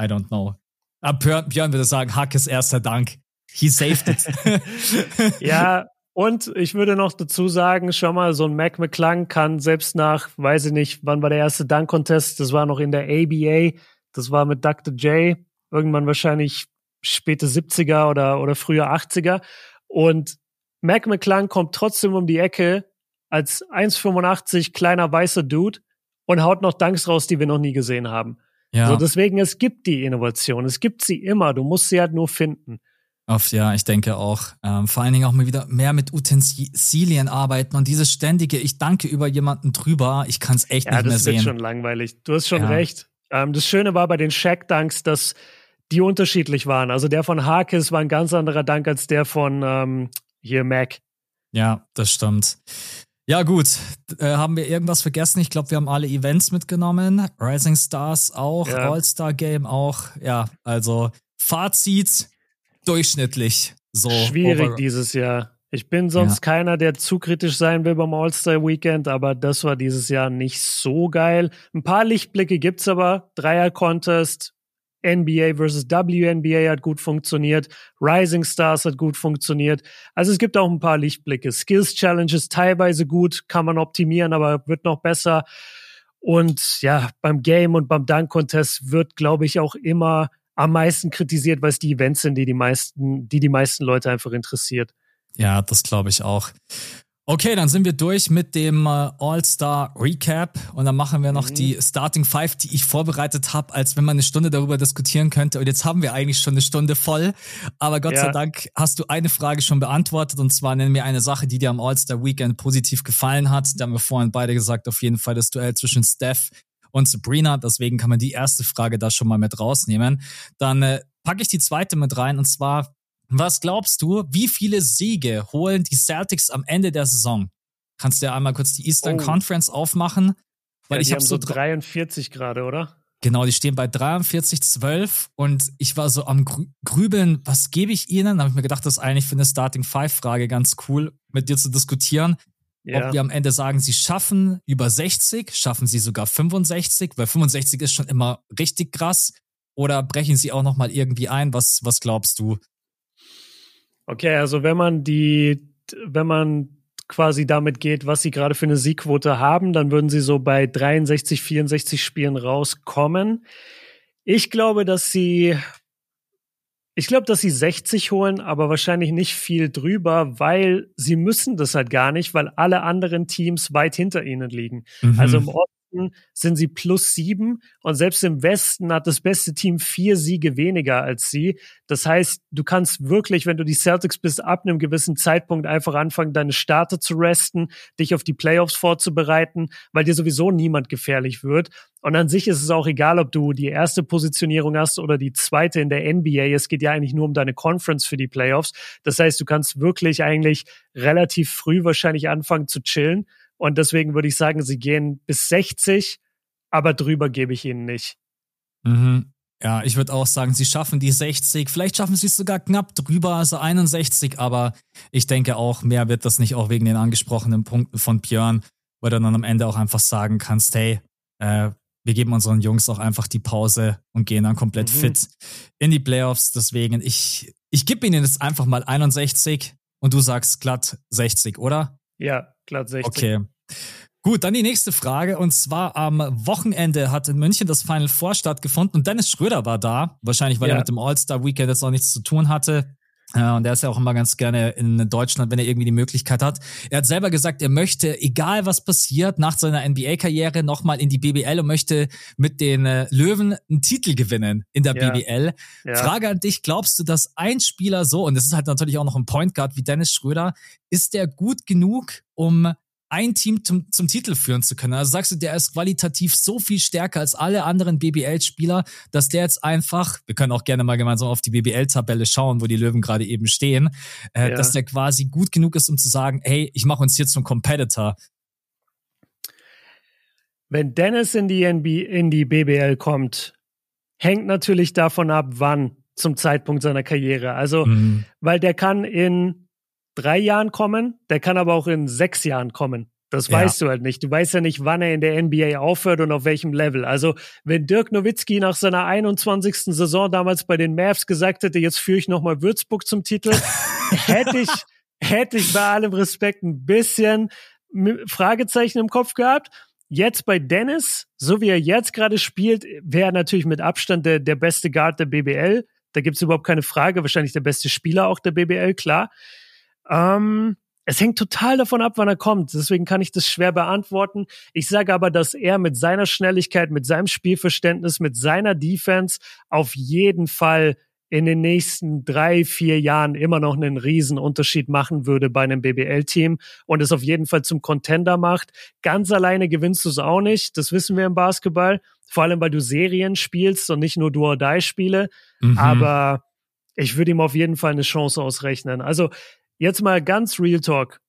I don't know. Aber Björn, würde sagen, Hackes erster Dank. He saved it. *laughs*
ja, und ich würde noch dazu sagen, schau mal, so ein Mac McClung kann selbst nach, weiß ich nicht, wann war der erste Dunk-Contest, das war noch in der ABA, Das war mit Dr. J irgendwann wahrscheinlich späte 70er oder, oder frühe 80er. Und Mac McClung kommt trotzdem um die Ecke als 1,85 kleiner weißer Dude und haut noch Danks raus, die wir noch nie gesehen haben. Ja. So, deswegen, es gibt die Innovation. Es gibt sie immer. Du musst sie halt nur finden.
Oft, ja, ich denke auch. Ähm, vor allen Dingen auch mal wieder mehr mit Utensilien arbeiten und dieses ständige, ich danke über jemanden drüber, ich kann es echt ja, nicht mehr sehen.
Das wird schon langweilig. Du hast schon ja. recht. Ähm, das Schöne war bei den Shaq-Dunks, dass die unterschiedlich waren. Also der von Harkis war ein ganz anderer Dank als der von ähm, hier Mac.
Ja, das stimmt. Ja, gut. Äh, haben wir irgendwas vergessen? Ich glaube, wir haben alle Events mitgenommen. Rising Stars auch, ja. All-Star Game auch. Ja, also Fazit durchschnittlich. So
Schwierig dieses Jahr. Ich bin sonst ja. keiner, der zu kritisch sein will beim All-Star Weekend, aber das war dieses Jahr nicht so geil. Ein paar Lichtblicke gibt's aber. Dreier-Contest, NBA versus WNBA hat gut funktioniert. Rising Stars hat gut funktioniert. Also es gibt auch ein paar Lichtblicke. Skills Challenges teilweise gut, kann man optimieren, aber wird noch besser. Und ja, beim Game und beim Dunk Contest wird, glaube ich, auch immer am meisten kritisiert, weil es die Events sind, die die meisten, die die meisten Leute einfach interessiert.
Ja, das glaube ich auch. Okay, dann sind wir durch mit dem äh, All-Star Recap und dann machen wir noch mhm. die Starting Five, die ich vorbereitet habe, als wenn man eine Stunde darüber diskutieren könnte. Und jetzt haben wir eigentlich schon eine Stunde voll. Aber Gott ja. sei Dank hast du eine Frage schon beantwortet und zwar nennen wir eine Sache, die dir am All-Star Weekend positiv gefallen hat. Da haben wir vorhin beide gesagt, auf jeden Fall das Duell zwischen Steph und Sabrina. Deswegen kann man die erste Frage da schon mal mit rausnehmen. Dann äh, packe ich die zweite mit rein und zwar was glaubst du, wie viele Siege holen die Celtics am Ende der Saison? Kannst du ja einmal kurz die Eastern oh. Conference aufmachen?
Weil ja, ich habe so 43 gerade, oder?
Genau, die stehen bei 43,12 und ich war so am Grübeln, was gebe ich ihnen? Da habe ich mir gedacht, das ist eigentlich für eine Starting Five Frage ganz cool, mit dir zu diskutieren. Ja. Ob wir am Ende sagen, sie schaffen über 60, schaffen sie sogar 65, weil 65 ist schon immer richtig krass. Oder brechen sie auch nochmal irgendwie ein? Was, was glaubst du?
Okay, also wenn man die, wenn man quasi damit geht, was sie gerade für eine Siegquote haben, dann würden sie so bei 63, 64 Spielen rauskommen. Ich glaube, dass sie, ich glaube, dass sie 60 holen, aber wahrscheinlich nicht viel drüber, weil sie müssen das halt gar nicht, weil alle anderen Teams weit hinter ihnen liegen. Mhm. Also im Osten Osten sind sie plus sieben und selbst im Westen hat das beste Team vier Siege weniger als sie. Das heißt, du kannst wirklich, wenn du die Celtics bist, ab einem gewissen Zeitpunkt einfach anfangen, deine Starter zu resten, dich auf die Playoffs vorzubereiten, weil dir sowieso niemand gefährlich wird. Und an sich ist es auch egal, ob du die erste Positionierung hast oder die zweite in der NBA. Es geht ja eigentlich nur um deine Conference für die Playoffs. Das heißt, du kannst wirklich eigentlich relativ früh wahrscheinlich anfangen zu chillen. Und deswegen würde ich sagen, sie gehen bis 60, aber drüber gebe ich ihnen nicht.
Mhm. Ja, ich würde auch sagen, sie schaffen die 60. Vielleicht schaffen sie es sogar knapp drüber, also 61, aber ich denke auch, mehr wird das nicht, auch wegen den angesprochenen Punkten von Björn, wo du dann am Ende auch einfach sagen kannst, hey, äh, wir geben unseren Jungs auch einfach die Pause und gehen dann komplett mhm. fit in die Playoffs. Deswegen, ich, ich gebe ihnen jetzt einfach mal 61 und du sagst glatt 60, oder?
Ja, glatt 60.
Okay. Gut, dann die nächste Frage. Und zwar am Wochenende hat in München das Final Four stattgefunden und Dennis Schröder war da. Wahrscheinlich, weil ja. er mit dem All-Star-Weekend jetzt auch nichts zu tun hatte. Ja, und er ist ja auch immer ganz gerne in Deutschland, wenn er irgendwie die Möglichkeit hat. Er hat selber gesagt, er möchte, egal was passiert, nach seiner NBA-Karriere nochmal in die BBL und möchte mit den äh, Löwen einen Titel gewinnen in der ja. BBL. Ja. Frage an dich, glaubst du, dass ein Spieler so, und das ist halt natürlich auch noch ein Point Guard wie Dennis Schröder, ist der gut genug, um ein Team zum, zum Titel führen zu können. Also sagst du, der ist qualitativ so viel stärker als alle anderen BBL-Spieler, dass der jetzt einfach, wir können auch gerne mal gemeinsam auf die BBL-Tabelle schauen, wo die Löwen gerade eben stehen, äh, ja. dass der quasi gut genug ist, um zu sagen, hey, ich mache uns hier zum Competitor.
Wenn Dennis in die, NB, in die BBL kommt, hängt natürlich davon ab, wann zum Zeitpunkt seiner Karriere. Also, mhm. weil der kann in drei Jahren kommen, der kann aber auch in sechs Jahren kommen. Das ja. weißt du halt nicht. Du weißt ja nicht, wann er in der NBA aufhört und auf welchem Level. Also, wenn Dirk Nowitzki nach seiner 21. Saison damals bei den Mavs gesagt hätte, jetzt führe ich nochmal Würzburg zum Titel, *laughs* hätte ich, hätte ich bei allem Respekt ein bisschen Fragezeichen im Kopf gehabt. jetzt bei Dennis, so wie er jetzt gerade spielt, wäre er natürlich mit Abstand der, der beste Guard der BBL. Da gibt's überhaupt keine Frage. Wahrscheinlich der beste Spieler auch der BBL, klar. Ähm, es hängt total davon ab, wann er kommt. Deswegen kann ich das schwer beantworten. Ich sage aber, dass er mit seiner Schnelligkeit, mit seinem Spielverständnis, mit seiner Defense auf jeden Fall in den nächsten drei, vier Jahren immer noch einen riesen Unterschied machen würde bei einem BBL-Team und es auf jeden Fall zum Contender macht. Ganz alleine gewinnst du es auch nicht. Das wissen wir im Basketball. Vor allem, weil du Serien spielst und nicht nur du or die Spiele. Mhm. Aber ich würde ihm auf jeden Fall eine Chance ausrechnen. Also jetzt mal ganz Real Talk.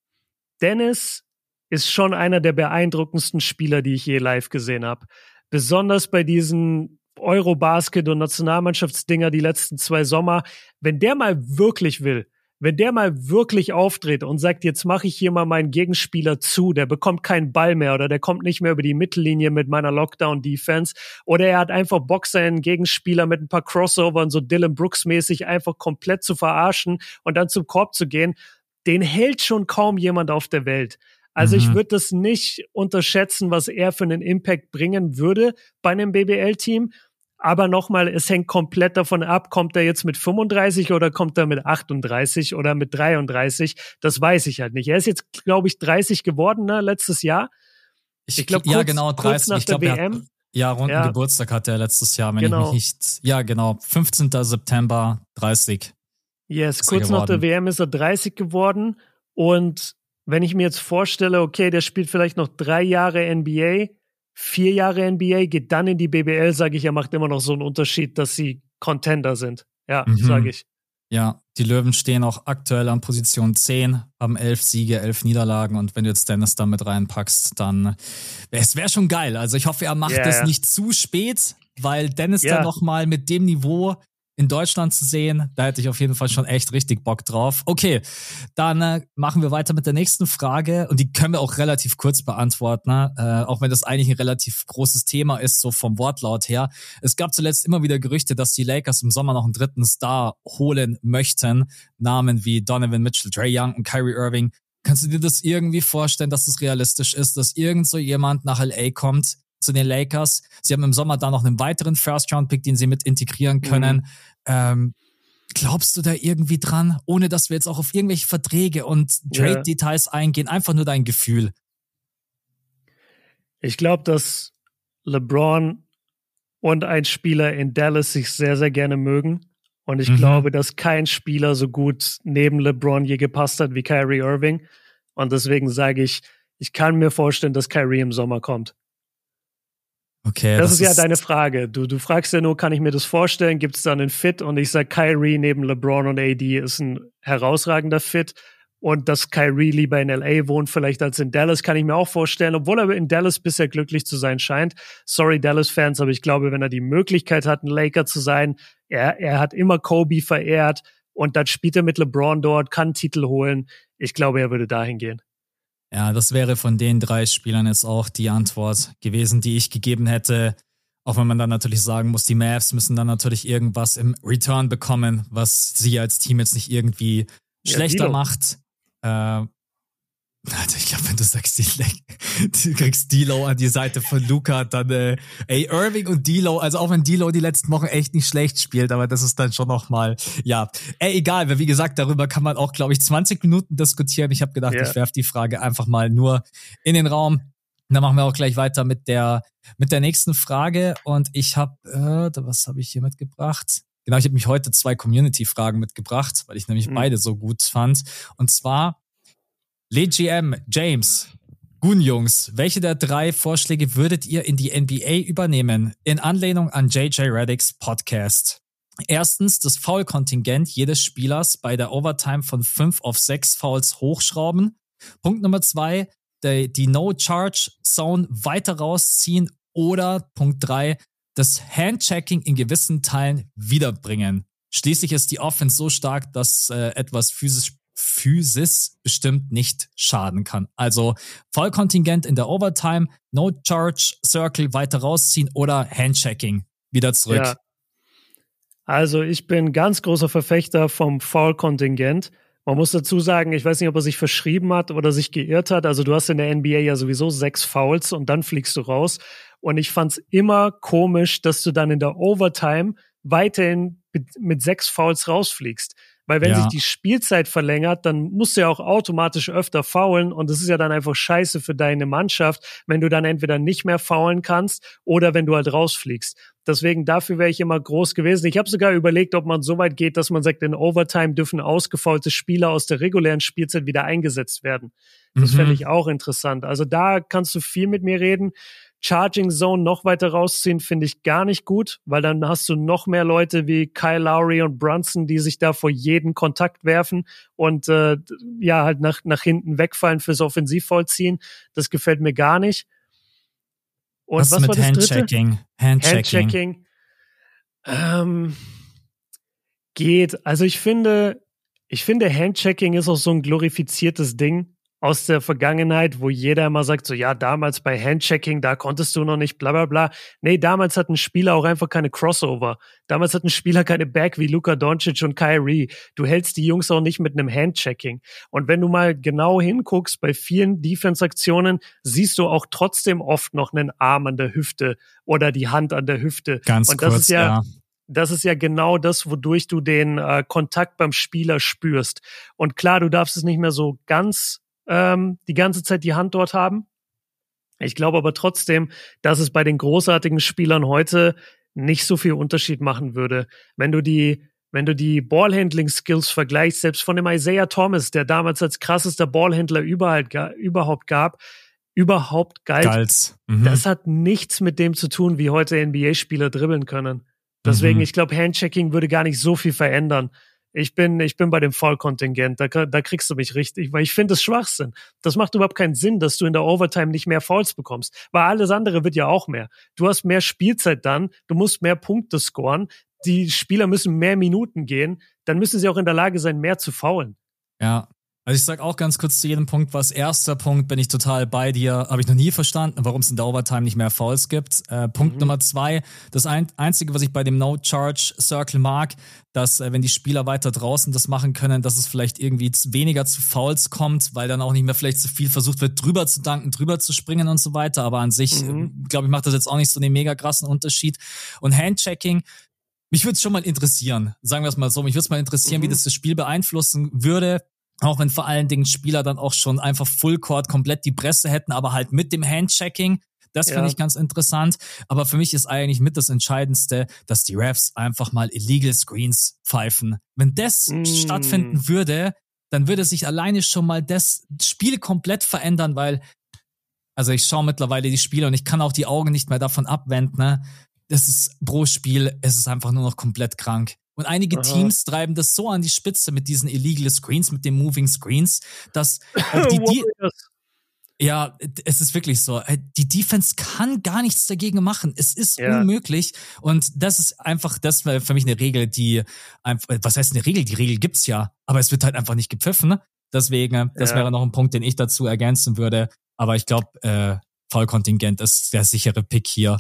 Dennis ist schon einer der beeindruckendsten Spieler, die ich je live gesehen habe. Besonders bei diesen Eurobasket und Nationalmannschaftsdinger die letzten zwei Sommer, wenn der mal wirklich will, wenn der mal wirklich auftritt und sagt, jetzt mache ich hier mal meinen Gegenspieler zu, der bekommt keinen Ball mehr oder der kommt nicht mehr über die Mittellinie mit meiner Lockdown-Defense oder er hat einfach Bock, seinen Gegenspieler mit ein paar Crossovern so Dylan Brooks mäßig einfach komplett zu verarschen und dann zum Korb zu gehen, den hält schon kaum jemand auf der Welt. Also mhm. ich würde das nicht unterschätzen, was er für einen Impact bringen würde bei einem BBL-Team. Aber nochmal, es hängt komplett davon ab, kommt er jetzt mit 35 oder kommt er mit 38 oder mit 33? Das weiß ich halt nicht. Er ist jetzt, glaube ich, 30 geworden, ne, letztes Jahr.
Ich, ich glaube, ja, genau, 30. Kurz nach ich glaube, WM. Ja, runden ja. Geburtstag hat er letztes Jahr, wenn genau. ich mich nicht. Ja, genau. 15. September 30.
Yes, kurz nach der WM ist er 30 geworden. Und wenn ich mir jetzt vorstelle, okay, der spielt vielleicht noch drei Jahre NBA, vier Jahre NBA, geht dann in die BBL, sage ich, er macht immer noch so einen Unterschied, dass sie Contender sind. Ja, mhm. sage ich.
Ja, die Löwen stehen auch aktuell an Position 10, haben elf Siege, elf Niederlagen und wenn du jetzt Dennis da mit reinpackst, dann es wäre schon geil. Also ich hoffe, er macht yeah, es yeah. nicht zu spät, weil Dennis yeah. dann nochmal mit dem Niveau in Deutschland zu sehen. Da hätte ich auf jeden Fall schon echt richtig Bock drauf. Okay, dann äh, machen wir weiter mit der nächsten Frage und die können wir auch relativ kurz beantworten, ne? äh, auch wenn das eigentlich ein relativ großes Thema ist, so vom Wortlaut her. Es gab zuletzt immer wieder Gerüchte, dass die Lakers im Sommer noch einen dritten Star holen möchten. Namen wie Donovan Mitchell, Trey Young und Kyrie Irving. Kannst du dir das irgendwie vorstellen, dass das realistisch ist, dass irgend so jemand nach LA kommt, zu den Lakers. Sie haben im Sommer da noch einen weiteren First-Round-Pick, den sie mit integrieren können. Mhm. Ähm, glaubst du da irgendwie dran, ohne dass wir jetzt auch auf irgendwelche Verträge und Trade-Details yeah. eingehen? Einfach nur dein Gefühl.
Ich glaube, dass LeBron und ein Spieler in Dallas sich sehr, sehr gerne mögen. Und ich mhm. glaube, dass kein Spieler so gut neben LeBron je gepasst hat wie Kyrie Irving. Und deswegen sage ich, ich kann mir vorstellen, dass Kyrie im Sommer kommt.
Okay.
Das, das ist ja deine Frage. Du, du fragst ja nur, kann ich mir das vorstellen? Gibt es da einen Fit? Und ich sage, Kyrie neben LeBron und AD ist ein herausragender Fit. Und dass Kyrie lieber in LA wohnt, vielleicht als in Dallas, kann ich mir auch vorstellen, obwohl er in Dallas bisher glücklich zu sein scheint. Sorry, Dallas-Fans, aber ich glaube, wenn er die Möglichkeit hat, ein Laker zu sein, er, er hat immer Kobe verehrt und dann spielt er mit LeBron dort, kann Titel holen. Ich glaube, er würde dahin gehen.
Ja, das wäre von den drei Spielern jetzt auch die Antwort gewesen, die ich gegeben hätte. Auch wenn man dann natürlich sagen muss, die Mavs müssen dann natürlich irgendwas im Return bekommen, was sie als Team jetzt nicht irgendwie schlechter ja, macht. Äh, Alter, ich glaube, wenn du sagst, du kriegst D'Lo an die Seite von Luca, dann äh, ey, Irving und D'Lo, also auch wenn D'Lo die letzten Wochen echt nicht schlecht spielt, aber das ist dann schon noch mal, ja, ey, egal, weil wie gesagt, darüber kann man auch, glaube ich, 20 Minuten diskutieren. Ich habe gedacht, yeah. ich werf die Frage einfach mal nur in den Raum. Und dann machen wir auch gleich weiter mit der mit der nächsten Frage und ich habe, äh, was habe ich hier mitgebracht? Genau, ich habe mich heute zwei Community-Fragen mitgebracht, weil ich nämlich mhm. beide so gut fand. Und zwar LeGM, James, Gun-Jungs, welche der drei Vorschläge würdet ihr in die NBA übernehmen? In Anlehnung an JJ Reddicks Podcast. Erstens, das Foul-Kontingent jedes Spielers bei der Overtime von fünf auf sechs Fouls hochschrauben. Punkt Nummer zwei, die, die No-Charge-Zone weiter rausziehen. Oder Punkt drei, das Handchecking in gewissen Teilen wiederbringen. Schließlich ist die Offense so stark, dass äh, etwas physisch Physis bestimmt nicht schaden kann. Also Vollkontingent in der Overtime, No Charge Circle weiter rausziehen oder Handchecking wieder zurück. Ja.
Also ich bin ganz großer Verfechter vom Foul-Kontingent, Man muss dazu sagen, ich weiß nicht, ob er sich verschrieben hat oder sich geirrt hat. Also du hast in der NBA ja sowieso sechs Fouls und dann fliegst du raus. Und ich fand's immer komisch, dass du dann in der Overtime weiterhin mit sechs Fouls rausfliegst. Weil wenn ja. sich die Spielzeit verlängert, dann musst du ja auch automatisch öfter faulen und das ist ja dann einfach scheiße für deine Mannschaft, wenn du dann entweder nicht mehr faulen kannst oder wenn du halt rausfliegst. Deswegen dafür wäre ich immer groß gewesen. Ich habe sogar überlegt, ob man so weit geht, dass man sagt, in Overtime dürfen ausgefaulte Spieler aus der regulären Spielzeit wieder eingesetzt werden. Das mhm. fände ich auch interessant. Also da kannst du viel mit mir reden. Charging Zone noch weiter rausziehen, finde ich gar nicht gut, weil dann hast du noch mehr Leute wie Kyle Lowry und Brunson, die sich da vor jeden Kontakt werfen und äh, ja halt nach, nach hinten wegfallen fürs Offensivvollziehen. Das gefällt mir gar nicht.
Und was, was mit war das Handchecking?
Handchecking. Handchecking. Ähm, geht. Also ich finde, ich finde Handchecking ist auch so ein glorifiziertes Ding aus der Vergangenheit, wo jeder immer sagt, so ja, damals bei Handchecking, da konntest du noch nicht, bla bla bla. Nee, damals hat ein Spieler auch einfach keine Crossover. Damals hat ein Spieler keine Back wie Luka Doncic und Kyrie. Du hältst die Jungs auch nicht mit einem Handchecking. Und wenn du mal genau hinguckst, bei vielen Defense-Aktionen siehst du auch trotzdem oft noch einen Arm an der Hüfte oder die Hand an der Hüfte.
Ganz
und
das kurz,
ist ja, ja das ist ja genau das, wodurch du den äh, Kontakt beim Spieler spürst. Und klar, du darfst es nicht mehr so ganz ähm, die ganze Zeit die Hand dort haben. Ich glaube aber trotzdem, dass es bei den großartigen Spielern heute nicht so viel Unterschied machen würde. Wenn du die, wenn du die Ballhandling-Skills vergleichst, selbst von dem Isaiah Thomas, der damals als krassester Ballhändler überhaupt, überhaupt gab, überhaupt galt. Mhm. Das hat nichts mit dem zu tun, wie heute NBA-Spieler dribbeln können. Deswegen, mhm. ich glaube, Handchecking würde gar nicht so viel verändern. Ich bin, ich bin bei dem Vollkontingent. Da, da kriegst du mich richtig, weil ich finde es Schwachsinn. Das macht überhaupt keinen Sinn, dass du in der Overtime nicht mehr Fouls bekommst. Weil alles andere wird ja auch mehr. Du hast mehr Spielzeit dann, du musst mehr Punkte scoren, die Spieler müssen mehr Minuten gehen, dann müssen sie auch in der Lage sein, mehr zu faulen.
Ja, also ich sag auch ganz kurz zu jedem Punkt, was erster Punkt bin ich total bei dir, habe ich noch nie verstanden, warum es in der Overtime nicht mehr Fouls gibt. Äh, Punkt mhm. Nummer zwei, das ein, einzige, was ich bei dem No Charge Circle mag, dass äh, wenn die Spieler weiter draußen das machen können, dass es vielleicht irgendwie weniger zu Fouls kommt, weil dann auch nicht mehr vielleicht zu viel versucht wird, drüber zu danken, drüber zu springen und so weiter. Aber an sich, mhm. glaube ich, macht das jetzt auch nicht so einen mega krassen Unterschied. Und Handchecking, mich würde es schon mal interessieren, sagen wir es mal so, mich würde es mal interessieren, mhm. wie das das Spiel beeinflussen würde. Auch wenn vor allen Dingen Spieler dann auch schon einfach Full Court komplett die Presse hätten, aber halt mit dem Handchecking. Das ja. finde ich ganz interessant. Aber für mich ist eigentlich mit das Entscheidendste, dass die Refs einfach mal Illegal Screens pfeifen. Wenn das mm. stattfinden würde, dann würde sich alleine schon mal das Spiel komplett verändern, weil, also ich schaue mittlerweile die Spiele und ich kann auch die Augen nicht mehr davon abwenden. Ne? Das ist pro Spiel, es ist einfach nur noch komplett krank. Und einige Aha. Teams treiben das so an die Spitze mit diesen illegal Screens, mit den Moving Screens, dass *laughs* auch die, die ja, es ist wirklich so. Äh, die Defense kann gar nichts dagegen machen. Es ist ja. unmöglich. Und das ist einfach, das wäre für mich eine Regel, die einfach, was heißt eine Regel? Die Regel gibt's ja, aber es wird halt einfach nicht gepfiffen. Deswegen, das ja. wäre noch ein Punkt, den ich dazu ergänzen würde. Aber ich glaube, äh, Vollkontingent ist der sichere Pick hier.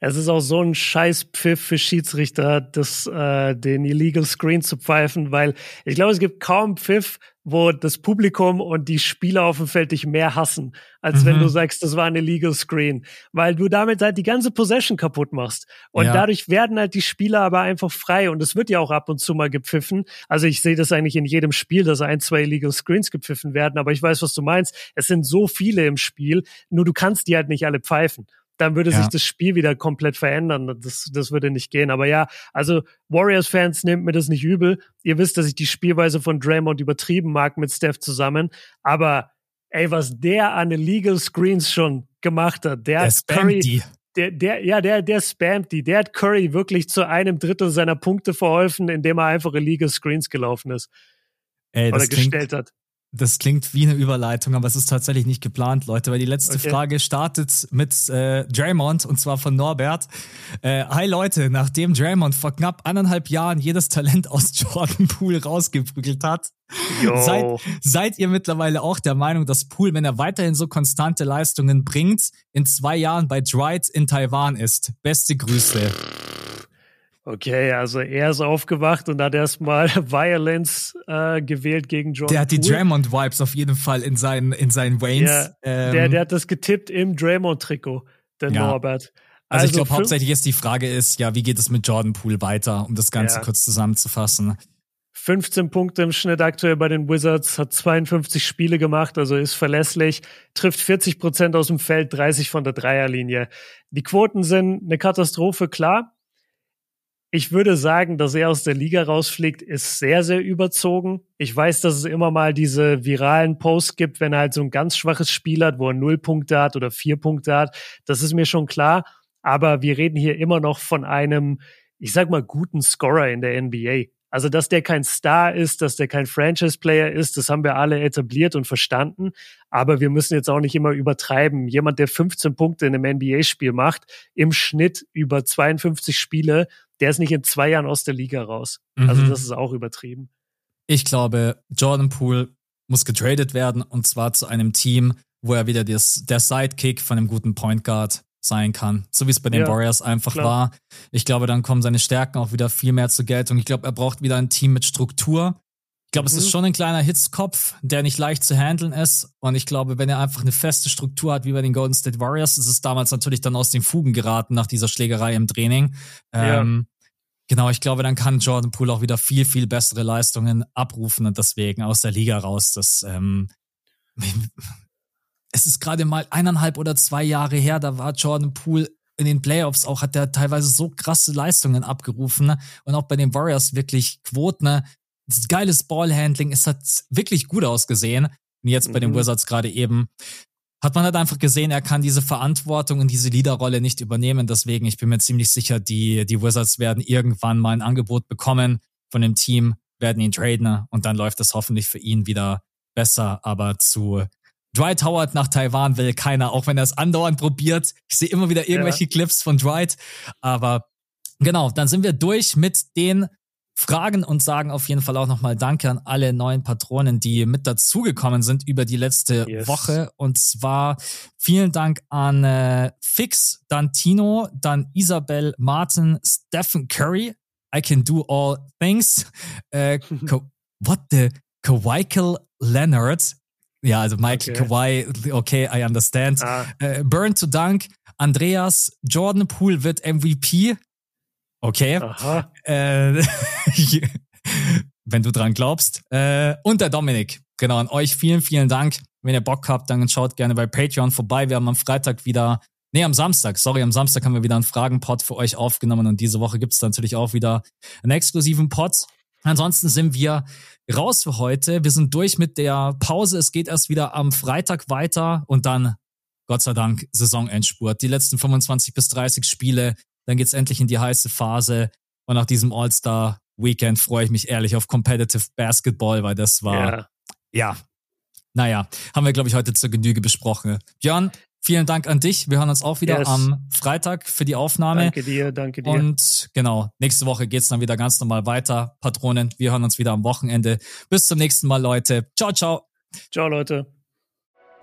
Es ist auch so ein Scheißpfiff für Schiedsrichter, das, äh, den Illegal Screen zu pfeifen, weil ich glaube, es gibt kaum Pfiff, wo das Publikum und die Spieler auf dem Feld dich mehr hassen, als mhm. wenn du sagst, das war ein Illegal Screen, weil du damit halt die ganze Possession kaputt machst. Und ja. dadurch werden halt die Spieler aber einfach frei und es wird ja auch ab und zu mal gepfiffen. Also ich sehe das eigentlich in jedem Spiel, dass ein, zwei Illegal Screens gepfiffen werden, aber ich weiß, was du meinst. Es sind so viele im Spiel, nur du kannst die halt nicht alle pfeifen dann würde ja. sich das Spiel wieder komplett verändern. Das, das würde nicht gehen. Aber ja, also Warriors-Fans nehmt mir das nicht übel. Ihr wisst, dass ich die Spielweise von Draymond übertrieben mag mit Steph zusammen. Aber ey, was der an Illegal Screens schon gemacht hat, der, der hat Curry, die. Der, der, ja, der, der spammt die. Der hat Curry wirklich zu einem Drittel seiner Punkte verholfen, indem er einfach Illegal Screens gelaufen ist. Ey, oder gestellt hat.
Das klingt wie eine Überleitung, aber es ist tatsächlich nicht geplant, Leute, weil die letzte okay. Frage startet mit äh, Draymond und zwar von Norbert. Äh, Hi Leute, nachdem Draymond vor knapp anderthalb Jahren jedes Talent aus *laughs* Jordan Poole rausgeprügelt hat, seid, seid ihr mittlerweile auch der Meinung, dass Poole, wenn er weiterhin so konstante Leistungen bringt, in zwei Jahren bei Dright in Taiwan ist? Beste Grüße.
Okay, also er ist aufgewacht und hat erstmal *laughs* Violence äh, gewählt gegen Jordan.
Der hat die Draymond-Vibes auf jeden Fall in seinen, in seinen Veins. Ja,
ähm, der, der hat das getippt im Draymond-Trikot, der ja. Norbert.
Also, also ich glaube, hauptsächlich ist die Frage ist, ja, wie geht es mit Jordan Poole weiter, um das Ganze ja. kurz zusammenzufassen.
15 Punkte im Schnitt aktuell bei den Wizards, hat 52 Spiele gemacht, also ist verlässlich, trifft 40 Prozent aus dem Feld, 30 von der Dreierlinie. Die Quoten sind eine Katastrophe, klar. Ich würde sagen, dass er aus der Liga rausfliegt, ist sehr, sehr überzogen. Ich weiß, dass es immer mal diese viralen Posts gibt, wenn er halt so ein ganz schwaches Spiel hat, wo er null Punkte hat oder vier Punkte hat. Das ist mir schon klar. Aber wir reden hier immer noch von einem, ich sag mal, guten Scorer in der NBA. Also, dass der kein Star ist, dass der kein Franchise-Player ist, das haben wir alle etabliert und verstanden. Aber wir müssen jetzt auch nicht immer übertreiben. Jemand, der 15 Punkte in einem NBA-Spiel macht, im Schnitt über 52 Spiele, der ist nicht in zwei Jahren aus der Liga raus. Also, mhm. Also, das ist auch übertrieben.
Ich glaube, Jordan Poole muss getradet werden und zwar zu einem Team, wo er wieder das, der Sidekick von einem guten Point Guard sein kann. So wie es bei den ja, Warriors einfach klar. war. Ich glaube, dann kommen seine Stärken auch wieder viel mehr zur Geltung. Ich glaube, er braucht wieder ein Team mit Struktur. Ich glaube, mhm. es ist mhm. schon ein kleiner Hitzkopf, der nicht leicht zu handeln ist. Und ich glaube, wenn er einfach eine feste Struktur hat, wie bei den Golden State Warriors, ist es damals natürlich dann aus den Fugen geraten nach dieser Schlägerei im Training. Ja. Ähm, genau, ich glaube, dann kann Jordan Poole auch wieder viel, viel bessere Leistungen abrufen und deswegen aus der Liga raus. Das ähm, *laughs* es ist gerade mal eineinhalb oder zwei Jahre her, da war Jordan Poole in den Playoffs auch, hat er teilweise so krasse Leistungen abgerufen ne? und auch bei den Warriors wirklich Quoten. Ne? Geiles Ballhandling, es hat wirklich gut ausgesehen. Und jetzt bei den mhm. Wizards gerade eben hat man halt einfach gesehen, er kann diese Verantwortung und diese Leaderrolle nicht übernehmen. Deswegen, ich bin mir ziemlich sicher, die, die Wizards werden irgendwann mal ein Angebot bekommen von dem Team, werden ihn traden und dann läuft es hoffentlich für ihn wieder besser. Aber zu Dwight Howard nach Taiwan will keiner, auch wenn er es andauernd probiert. Ich sehe immer wieder irgendwelche ja. Clips von Dwight. Aber genau, dann sind wir durch mit den Fragen und sagen auf jeden Fall auch nochmal Danke an alle neuen Patronen, die mit dazugekommen sind über die letzte yes. Woche. Und zwar vielen Dank an äh, Fix, dann Tino, dann Isabel, Martin, Stephen Curry. I can do all things. *laughs* Äh, what the Kawaikel Leonard, ja, also Mike okay. Kawhi, okay, I understand. Ah. Äh, Burn to Dunk, Andreas, Jordan Poole wird MVP. Okay. Äh, *laughs* wenn du dran glaubst. Äh, und der Dominik. Genau, an euch vielen, vielen Dank. Wenn ihr Bock habt, dann schaut gerne bei Patreon vorbei. Wir haben am Freitag wieder, nee, am Samstag, sorry, am Samstag haben wir wieder einen Fragenpod für euch aufgenommen und diese Woche gibt's natürlich auch wieder einen exklusiven Pod. Ansonsten sind wir raus für heute. Wir sind durch mit der Pause. Es geht erst wieder am Freitag weiter und dann, Gott sei Dank, Saisonendspurt. Die letzten 25 bis 30 Spiele. Dann geht's endlich in die heiße Phase. Und nach diesem All-Star Weekend freue ich mich ehrlich auf Competitive Basketball, weil das war, ja, ja naja, haben wir, glaube ich, heute zur Genüge besprochen. Björn, Vielen Dank an dich. Wir hören uns auch wieder yes. am Freitag für die Aufnahme.
Danke dir, danke dir.
Und genau, nächste Woche geht's dann wieder ganz normal weiter. Patronen, wir hören uns wieder am Wochenende. Bis zum nächsten Mal, Leute. Ciao, ciao.
Ciao, Leute.